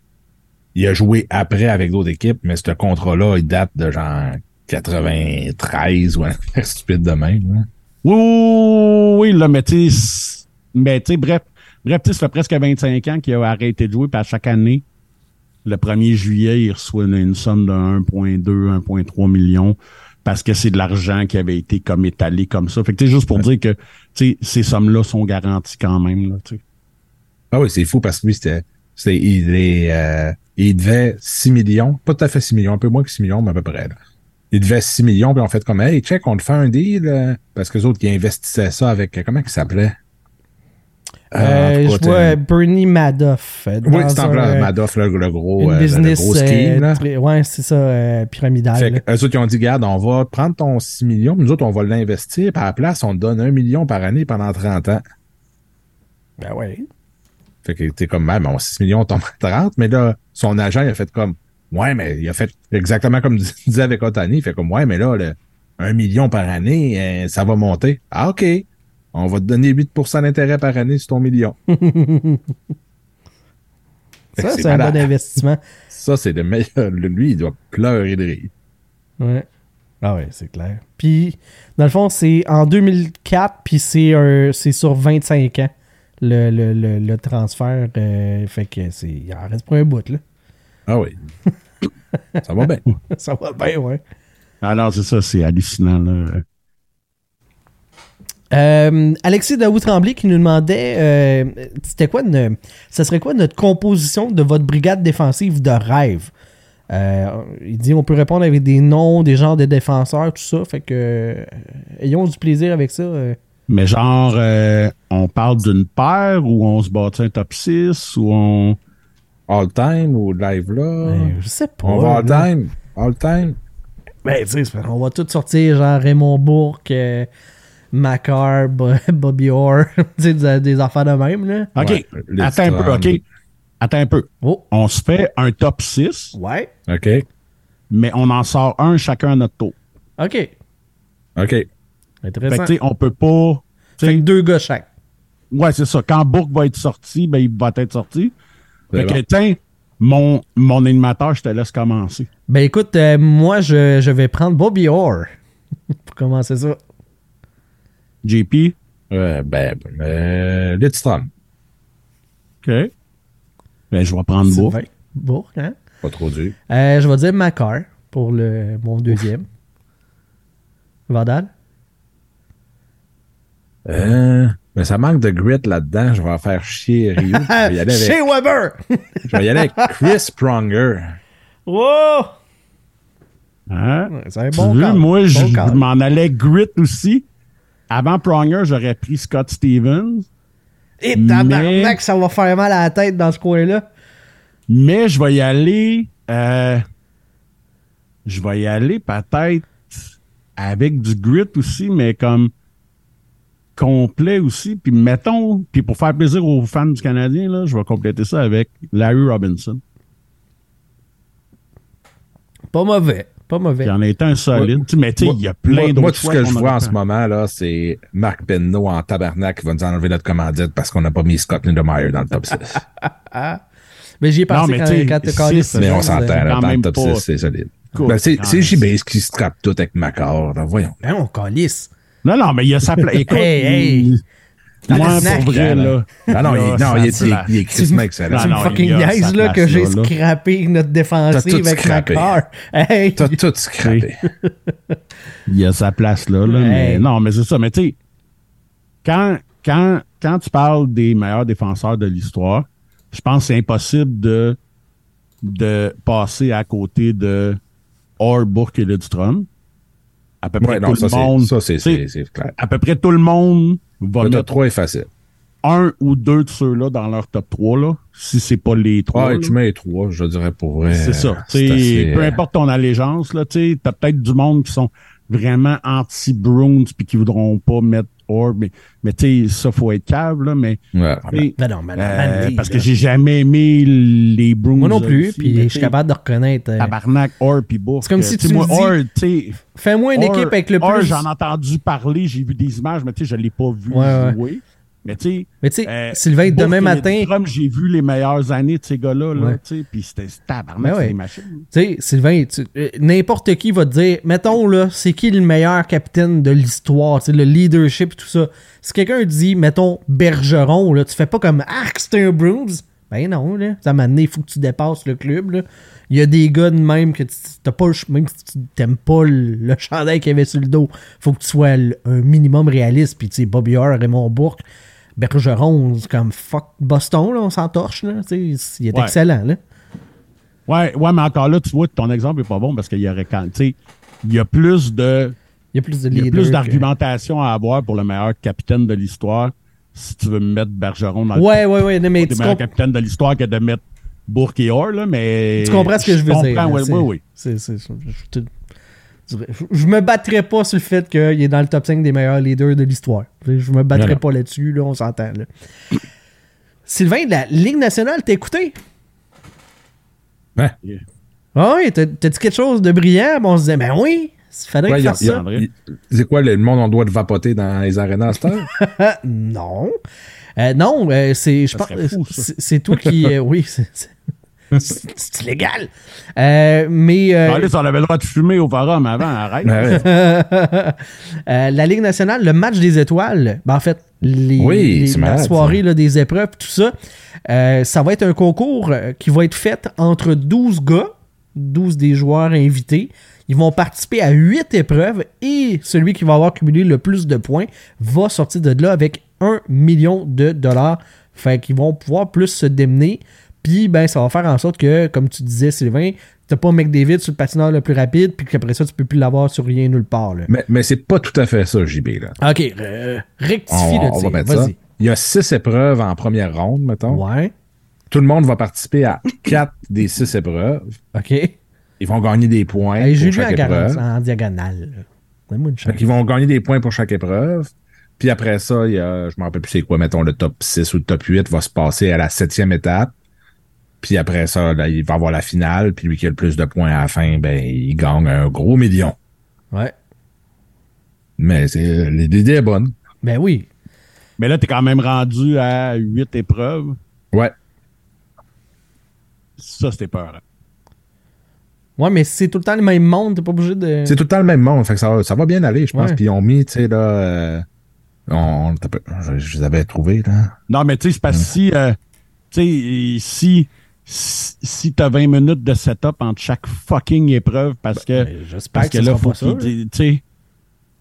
il a joué après avec d'autres équipes, mais ce contrat-là, il date de genre 93 ou un truc stupide de même. hein. Oui, oui, oui, là, mais tu mais tu sais, bref, bref, ça fait presque 25 ans qu'il a arrêté de jouer, puis à chaque année, le 1er juillet, il reçoit une, une somme de 1,2, 1,3 millions parce que c'est de l'argent qui avait été comme étalé comme ça. Fait que tu juste pour dire que, tu sais, ces sommes-là sont garanties quand même, là, tu. Ah oui, c'est fou parce que lui, c'était. c'était- il, est, euh, il devait 6 millions, pas tout à fait 6 millions, un peu moins que 6 millions, mais à peu près. Là. Il devait 6 millions, puis on fait comme Hey, check, on te fait un deal. euh, parce que les autres qui investissaient ça avec. Comment il s'appelait? Euh, tout je vois Bernie Madoff. euh, Oui, c'est en un, plein euh, Madoff, le, le gros, euh, business. le gros scheme. euh, ouais, c'est ça, euh, pyramidal. Fait que eux autres, ils ont dit, garde, on va prendre ton 6 millions, nous autres, on va l'investir, puis à la place, on te donne 1 million par année pendant 30 ans. Ben ouais. Fait que t'es comme, même, mon 6 millions tombe à 30, mais là, son agent, il a fait comme, ouais, mais il a fait exactement comme tu disais avec Otani, il fait comme, ouais, mais là, le 1 million par année, euh, ça va monter. Ah, OK. On va te donner 8% d'intérêt par année sur ton million. Ça, c'est un bon investissement. Ça, c'est le meilleur. Lui, il doit pleurer de rire. Ouais. Ah ouais, c'est clair. Puis, dans le fond, c'est en 2004, puis c'est un- c'est sur 25 ans, le, le, le, le transfert. euh, fait que c'est. Il en reste pour un bout, là. Ah oui. ça va bien. Ça va bien, ouais. Alors, c'est ça, c'est hallucinant, là. Euh, Alexis Daoud Tremblay qui nous demandait euh, c'était quoi une, ça serait quoi notre composition de votre brigade défensive de rêve? Euh, il dit on peut répondre avec des noms des genres de défenseurs tout ça fait que euh, ayons du plaisir avec ça euh. Mais genre, euh, on parle d'une paire ou on se bâtit un top 6 ou on. All time ou live là? Ben, je sais pas On va all là. time. All time. Ben, tu sais, qu'on va tout sortir, genre Raymond Bourque, euh, Macar, Bo- Bobby Orr, tu sais, des, des affaires de même, là. OK. Ouais, Attends un peu. OK. Attends un peu. Oh. On se fait un top 6, Ouais. OK. mais on en sort un chacun à notre tour. OK. OK. Fait Intéressant. que, tu sais, on peut pas. Fait que deux gars chaque. Ouais, c'est ça. Quand Bourque va être sorti, ben, il va être sorti. Fait que, bon. tiens, mon, mon animateur, je te laisse commencer. Ben écoute, euh, moi je, je vais prendre Bobby Orr pour commencer ça. JP. Euh, ben, euh, Lidstrom. OK. Ben, je vais prendre. Sylvain Bourque, hein? Pas trop dur. Euh, je vais dire Macar pour le, mon deuxième. Vandal? Euh, mais ça manque de grit là-dedans. Je vais en faire chier Rio. Je vais y aller Chez avec, Weber! je vais y aller avec Chris Pronger. wow! Hein? C'est un Tu bon veux, call. moi, Bon je m'en allais grit aussi. Avant Pronger, j'aurais pris Scott Stevens. Et tabarnak, Mais- ça va faire mal à la tête dans ce coin-là. Mais je vais y aller. euh, je vais y aller peut-être avec du grit aussi, mais comme complet aussi. Puis mettons, puis pour faire plaisir aux fans du Canadien, là, je vais compléter ça avec Larry Robinson. Pas mauvais. Pas mauvais. Qui en est un solide. Mais tu sais, Moi- il y a plein d'autres Moi, tout ce que je vois en ce moment, là, c'est Marc Penneau en tabarnak qui va nous enlever notre commandite parce qu'on n'a pas mis Scott Lindemeyer dans le top 6. Mais j'y ai Non, pensé mais quand, Mais on s'entend, dans le même top pas. 6, c'est solide. Cool. Ben, c'est c'est même. JB qui se trappe tout avec Macor. Voyons. Hein, on calisse. Non, non, mais il y a sa place. Écoute, Hey, hey. il- moi, Tabarnak. pour vrai, là. Ah non, il y a il, non, il, est- il est- crissement excellent. Tu Non, me non, fucking niaises là que j'ai scrappé notre T'as défensive tout avec scrappé. Macar. Hey! T'as tout scrappé. il y a sa place là. là mais non, mais c'est ça. Mais tu sais, quand, quand, quand tu parles des meilleurs défenseurs de l'histoire, je pense que c'est impossible de, de passer à côté de Orbourg et Lidstrom. À peu près Ouais, non, tout ça, le monde. ça, c'est- clair. À peu près tout le monde va Le top mettre 3 est facile. un ou deux de ceux-là dans leur top 3, là, si c'est pas les trois. Ah, là. tu mets les 3, je dirais pour vrai. C'est ça. assez, peu euh, importe ton allégeance, là, tu t'as peut-être du monde qui sont vraiment anti-Bruins puis qui voudront pas mettre Or, mais, mais tu sais, ça, faut être cave, là, mais. Ouais. Ben non, mais non, euh, man, parce que j'ai jamais aimé les Bruins. Moi non plus, aussi, puis mais je suis capable de reconnaître. euh, Tabarnak, Or, puis Bourque. C'est comme si Tu moi, me dis- Or, tu sais. Fais-moi une Or- équipe avec le Or, plus. j'en ai entendu parler, j'ai vu des images, mais tu sais, je l'ai pas vu Ouais, jouer. Mais. Mais tu sais, euh, Sylvain, Bourque demain matin, j'ai vu les meilleures années de ces gars-là, là, Ouais. tu sais, puis c'était c'était tabarnak, ouais. des machines. Tu sais, Sylvain, euh, n'importe qui va te dire, mettons là, c'est qui le meilleur capitaine de l'histoire, tu sais, le leadership et tout ça. Si quelqu'un dit, mettons, Bergeron, là, tu fais pas comme Arc, c'est un Bruins. Ben non, là. Ça m'a amené, il faut que tu dépasses le club, là. Il y a des gars de même que tu t'as pas même si tu t'aimes pas le, le chandail qu'il y avait sur le dos, faut que tu sois un minimum réaliste. Puis tu sais, Bobby Orr, Raymond Bourque, Bergeron, c'est comme fuck Boston, là, on s'entorche, il est Ouais. excellent, là. Ouais, ouais, mais encore là, tu vois, ton exemple est pas bon parce qu'il y aurait quand, il y a plus de, Il y a plus de il y a plus que- d'argumentation à avoir pour le meilleur capitaine de l'histoire si tu veux mettre Bergeron dans Ouais, ouais, ouais. non, mais le tu comp- capitaines de l'histoire que de mettre Bourque et Orr, là, mais. Tu comprends ce que je veux dire. comprends, ouais, oui, oui. c'est- c'est- je, je te- je- me battrais pas sur le fait qu'il est dans le top 5 des meilleurs leaders de l'histoire. Je me battrais Non, non. pas là-dessus, là, on s'entend. là. Sylvain, de la Ligue nationale, t'as écouté? Ouais. Ah oui, t'as dit quelque chose de brillant, mais on se disait, ben oui, il faudrait Ouais, y a- a- ça. C'est quoi, le monde, on doit de vapoter dans les arénas à cette heure? non. Euh, non, euh, c'est. Je pense. C'est toi qui. euh, oui, c'est- illégal. Euh, mais. euh, là, on avait le droit de fumer au forum avant, arrête. Ouais. Euh, la Ligue nationale, le match des étoiles, ben en fait, les, Oui, les- la malade, soirée ça. là, des épreuves, tout ça, euh, ça va être un concours qui va être fait entre 12 gars, 12 des joueurs invités. Ils vont participer à 8 épreuves et celui qui va avoir cumulé le plus de points va sortir de là avec 1 million de dollars. Fait qu'ils vont pouvoir plus se démener. Puis, ben, ça va faire en sorte que, comme tu disais, Sylvain, t'as pas McDavid sur le patineur le plus rapide, puis qu'après ça, tu peux plus l'avoir sur rien nulle part. Là. Mais, mais c'est pas tout à fait ça, JB. Là. OK, euh, rectifie On, le on va mettre ça. Il y a six épreuves en première ronde, mettons. Ouais, Tout le monde va participer à quatre des six épreuves. OK. Ils vont gagner des points Hey, J'ai pour chaque épreuve. en diagonale. une. Fait qu'ils vont gagner des points pour chaque épreuve. Puis après ça, il y a, je me rappelle plus c'est quoi, mettons le top 6 ou le top 8 va se passer à la septième étape. Puis après ça, là, il va avoir la finale. Puis lui qui a le plus de points à la fin, ben, il gagne un gros million. Ouais. Mais c'est, l'idée est bonne. Ben oui. Mais là, t'es quand même rendu à 8 épreuves. Ouais. Ça, c'était peur. Ouais, mais c'est tout le temps le même monde, t'es pas obligé de. C'est tout le temps le même monde. Fait que ça, va- ça va bien aller, je pense. Puis ils ont mis, tu sais, là, euh, on, je, je les avais trouvés, là. Non, mais tu sais, c'est parce que si, euh, tu sais, si, si, t'as 20 minutes de setup entre chaque fucking épreuve, parce que, Ben, J'espère parce que, que là, faut là. tu sais,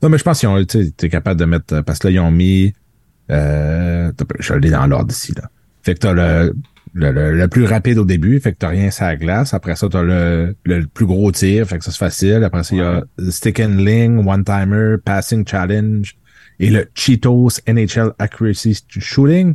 Non, mais je pense qu'ils ont, tu sais, t'es capable de mettre, parce que là, ils ont mis, euh, je l'ai dans l'ordre ici, là. Fait que t'as le, le, le, le plus rapide au début, fait que t'as rien sur la glace. Après ça, t'as le, le plus gros tir, fait que ça c'est facile. Après ça, il y a stick and ling, one-timer, passing challenge et le Cheetos NHL Accuracy Shooting.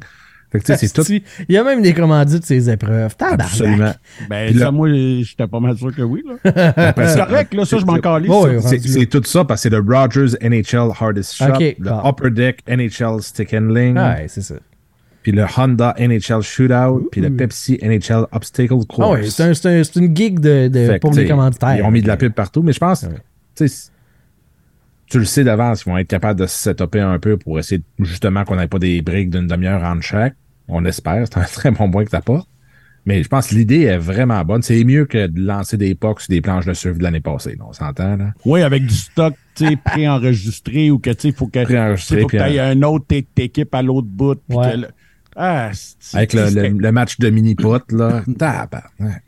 Fait que tu sais, c'est tout. Il y a même des commandites de ces épreuves. Absolument. ben, là- ça, moi, j'étais pas mal sûr que oui, là. Après C'est correct, là, ça, je m'en ça. ouais. C'est tout ça parce que c'est le Rogers NHL Hardest Shot, le bon. Upper Deck NHL Stick and Ling, Ouais, c'est ça. puis le Honda NHL Shootout, puis le Pepsi NHL Obstacle Course. Ah ouais, c'est un- c'est un- c'est une gig de, pour les commanditaires. Ils ont mis de la pub partout, mais je pense, Ouais. Tu tu le sais d'avance, ils vont être capables de se setuper un peu pour essayer justement qu'on n'ait pas des briques d'une demi-heure entre chaque. On espère, c'est un très bon point que ça porte. Mais je pense que l'idée est vraiment bonne. C'est mieux que de lancer des pucks sur des planches de surf de l'année passée. là. on s'entend, là? Oui, avec du stock, tu sais, préenregistré ou que, tu sais, faut que, tu t'ailles un autre équipe à l'autre bout. puis Ouais. que le- ah, c'est- Avec le, c'était- le- le match de mini-pot, là.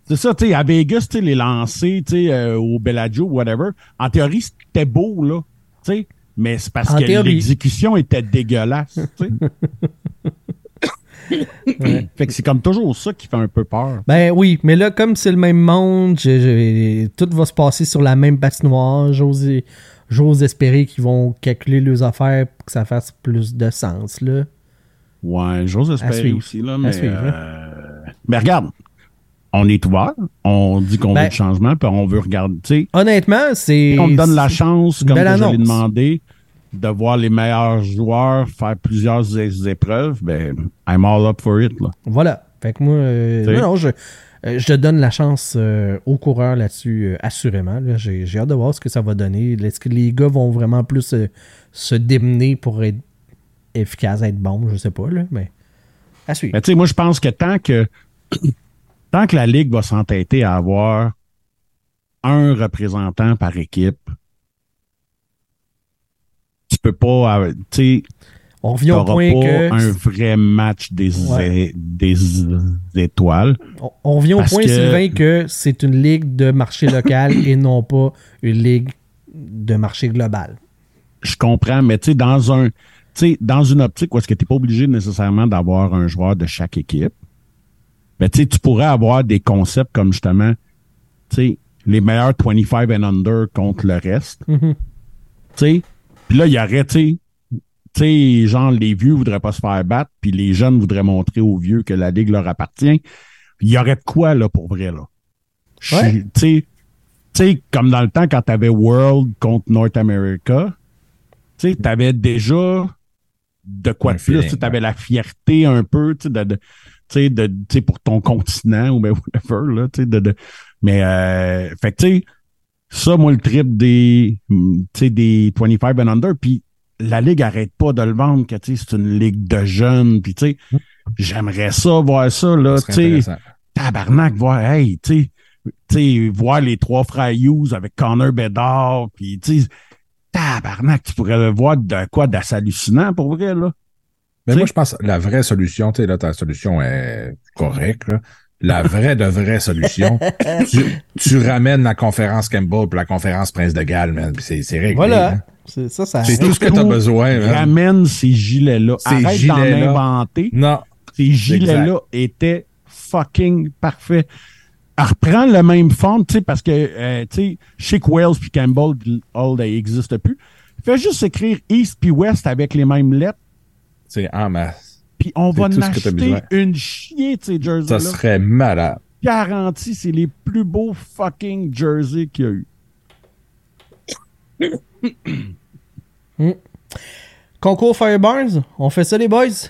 C'est ça, tu sais, à Vegas, tu sais, les lancers, tu sais, euh, au Bellagio, whatever. En théorie, c'était beau, là, tu sais, mais c'est parce En que l'exécution était dégueulasse. Fait que c'est comme toujours ça qui fait un peu peur. Ben oui, mais là, comme c'est le même monde, je- je- tout va se passer sur la même patinoire. J'ose j'ose espérer qu'ils vont calculer leurs affaires pour que ça fasse plus de sens, là. Ouais, j'ose espérer aussi, là, mais... suivre, hein. euh, Mais regarde, on est ouvert, on dit qu'on Ben- veut du changement, puis on veut regarder, Honnêtement, c'est. on te donne la chance, comme je l'ai demandé, de voir les meilleurs joueurs faire plusieurs épreuves, ben, I'm all up for it. Là. Voilà. Fait que moi, euh, non, non, je, euh, je te donne la chance euh, aux coureurs là-dessus, assurément. là. J'ai hâte de voir ce que ça va donner. Est-ce que les gars vont vraiment plus se démener pour être efficaces, être bons? Je sais pas, là, mais à suivre. Mais tu sais, moi, je pense que tant que tant que la Ligue va s'entêter à avoir un représentant par équipe, tu peux pas, tu On revient au point pas que. un vrai match des, Ouais. des étoiles. On, on revient au point, que- Sylvain, que c'est une ligue de marché local et non pas une ligue de marché global. Je comprends, mais tu sais, dans un, tu sais, dans une optique où est-ce que tu n'es pas obligé nécessairement d'avoir un joueur de chaque équipe, mais tu sais, tu pourrais avoir des concepts comme justement, tu sais, les meilleurs 25 and under contre le reste. Mhm. Tu sais, puis là, il y aurait, tu sais, genre, les vieux voudraient pas se faire battre, puis les jeunes voudraient montrer aux vieux que la ligue leur appartient. Il y aurait de quoi, là, pour vrai, là? Ouais. Tu sais, tu sais, comme dans le temps, quand t'avais World contre North America, tu sais, t'avais déjà de quoi de plus. Tu avais la fierté un peu, tu sais, de, de, tu sais, pour ton continent ou ben whatever, là, tu sais, de, de- mais, euh, fait tu sais, ça, moi, le trip des, hum, tu sais, des 25 and under, puis la Ligue arrête pas de le vendre, que, tu sais, c'est une ligue de jeunes, puis, tu sais, j'aimerais ça, voir ça, là, tu sais, tabarnak, voir, hey, tu sais, tu sais, voir les trois frères Hughes avec Connor Bedard, puis, tu sais, tabarnak, tu pourrais voir de quoi d'assez hallucinant, pour vrai, là. Mais moi, je pense que la vraie solution, tu sais, là, ta solution est correcte. La vraie de vraie solution, tu, tu ramènes la conférence Campbell puis la conférence Prince de Galles, man, c'est réglé. Voilà. hein. C'est ça, ça C'est tout ce que tu as besoin, man. Ramène ces gilets-là. Arrête d'en gilets-là. inventer. Non. Ces gilets-là étaient fucking parfaits. Elle reprend le même fond, tu sais, parce que, euh, tu sais, Chic Wells puis Campbell, Hall, ils n'existent plus. Fais juste écrire East puis West avec les mêmes lettres, C'est en masse. puis on C'est va en acheter une chier de ces Ça jerseys-là. serait malade. Garanti, c'est les plus beaux fucking jerseys qu'il y a eu. Concours Fireburns, on fait ça les boys?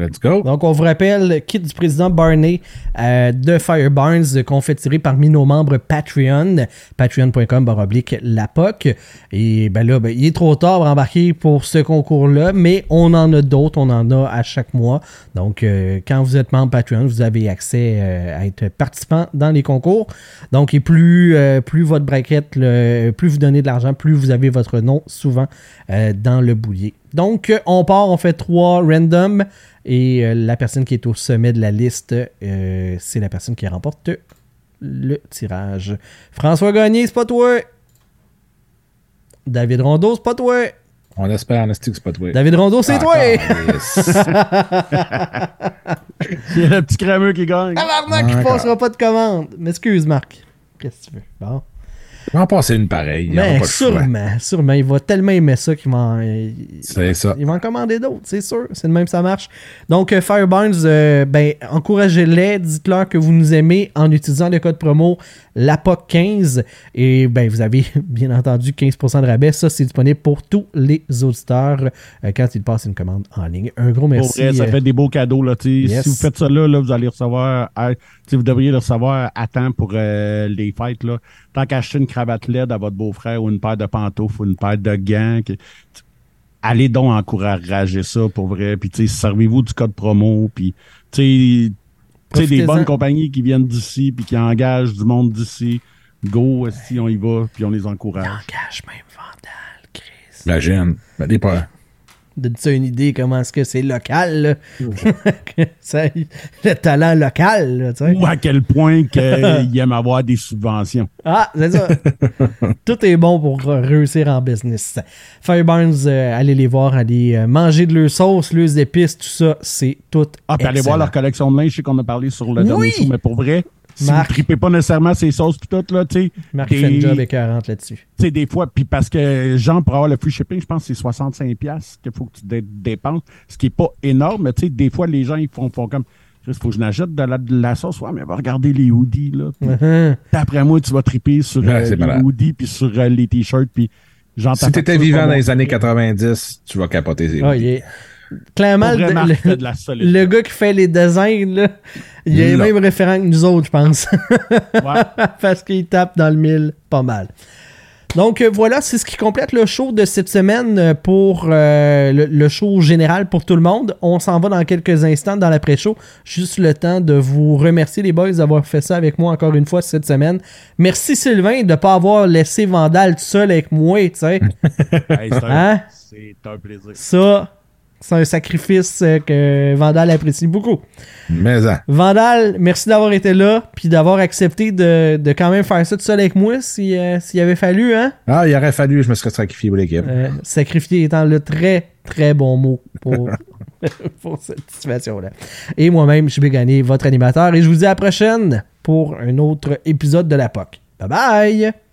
Let's go. Donc, on vous rappelle, kit du président Barney euh, de Fireburns qu'on fait tirer parmi nos membres Patreon, patreon.com baroblique la POC. Et ben là, ben, il est trop tard pour embarquer pour ce concours-là, mais on en a d'autres, on en a à chaque mois. Donc, euh, quand vous êtes membre Patreon, vous avez accès euh, à être participant dans les concours. Donc, et plus, plus votre braquette, plus vous donnez de l'argent, plus vous avez votre nom souvent dans le boulier. Donc, on part, on fait trois random. Et euh, la personne qui est au sommet de la liste, euh, c'est la personne qui remporte le tirage. François Gagné, c'est pas toi. David Rondeau, c'est pas toi. On espère en c'est pas toi? David Rondeau, c'est Ah, toi. C'est le petit crameux qui gagne. Tabarnak, il Encore. passera pas de commande. M'excuse, Marc. Qu'est-ce que tu veux? Bon. On va en passer une pareille. Il sûrement, sûrement. Il va tellement aimer ça qu'il va en, C'est ça. il va en commander d'autres, c'est sûr. C'est de même ça marche. Donc, euh, Fireburns, euh, ben, encouragez-les. Dites-leur que vous nous aimez en utilisant le code promo LAPOC15. Et ben, vous avez bien entendu 15% de rabais. Ça, c'est disponible pour tous les auditeurs euh, quand ils passent une commande en ligne. Un gros Pour merci. vrai, ça fait des beaux cadeaux. Là. Yes. Si vous faites ça là, là, vous allez recevoir, à- vous devriez le recevoir à temps pour euh, les fêtes. Là. Tant qu'acheter une cravate LED à votre beau-frère ou une paire de pantoufles ou une paire de gants, que- allez donc encourager ça pour vrai. Puis tu sais, servez-vous du code promo. Puis tu sais, des bonnes compagnies qui viennent d'ici puis qui engagent du monde d'ici. Go, si on y va, puis on les encourage. Engage même Vandal, Chris. La gêne. Ben, des pas. Donne-tu une idée comment est-ce que c'est local, là? Que ça- le talent local, là, tu sais. Ou à quel point qu'ils aiment avoir des subventions. Ah, c'est ça. Tout est bon pour réussir en business. Fireburns, euh, allez les voir, allez euh, manger de leur sauce, leurs épices, tout ça, c'est tout. Ah, puis allez voir leur collection de linge, je sais qu'on a parlé sur le Oui! dernier show, mais pour vrai, si Marc. vous tripez pas nécessairement ces sauces pis tout, là, tu sais. Marc des- fait une job écœurante là-dessus. Tu sais, des fois, puis parce que, genre, pour avoir le free shipping, je pense que c'est 65$ piastres qu'il faut que tu dé- dépenses, ce qui est pas énorme, mais tu sais, des fois, les gens, ils font, font comme, il faut que je n'achète de la, de la sauce, ouais, mais va regarder les hoodies, là. Puis Mhm. D'après moi, tu vas triper sur Ouais, euh, les malade. hoodies, puis sur euh, les t-shirts, puis Si t'étais vivant va dans les années 90, tu vas capoter. est- Clairement, le, vraiment, le- fait de la solide. le gars qui fait les designs, là, il Là. mêmes référents que nous autres, je pense. Parce qu'il tape dans le mille pas mal. Donc euh, voilà, c'est ce qui complète le show de cette semaine euh, pour euh, le, le show général pour tout le monde. On s'en va dans quelques instants dans l'après-show. Juste le temps de vous remercier les boys d'avoir fait ça avec moi encore une fois cette semaine. Merci Sylvain de ne pas avoir laissé Vandal tout seul avec moi, tu sais. Hey, c'est un, Hein? c'est un plaisir. Ça, c'est un sacrifice euh, que Vandal apprécie beaucoup. Mais hein. Vandal, merci d'avoir été là, puis d'avoir accepté de, de quand même faire ça tout seul avec moi si, euh, s'il avait fallu, hein? Ah, il aurait fallu, je me serais sacrifié pour l'équipe. Euh, sacrifier étant le très, très bon mot pour, pour cette situation-là. Et moi-même, je vais gagner votre animateur et je vous dis à la prochaine pour un autre épisode de la POC. Bye bye!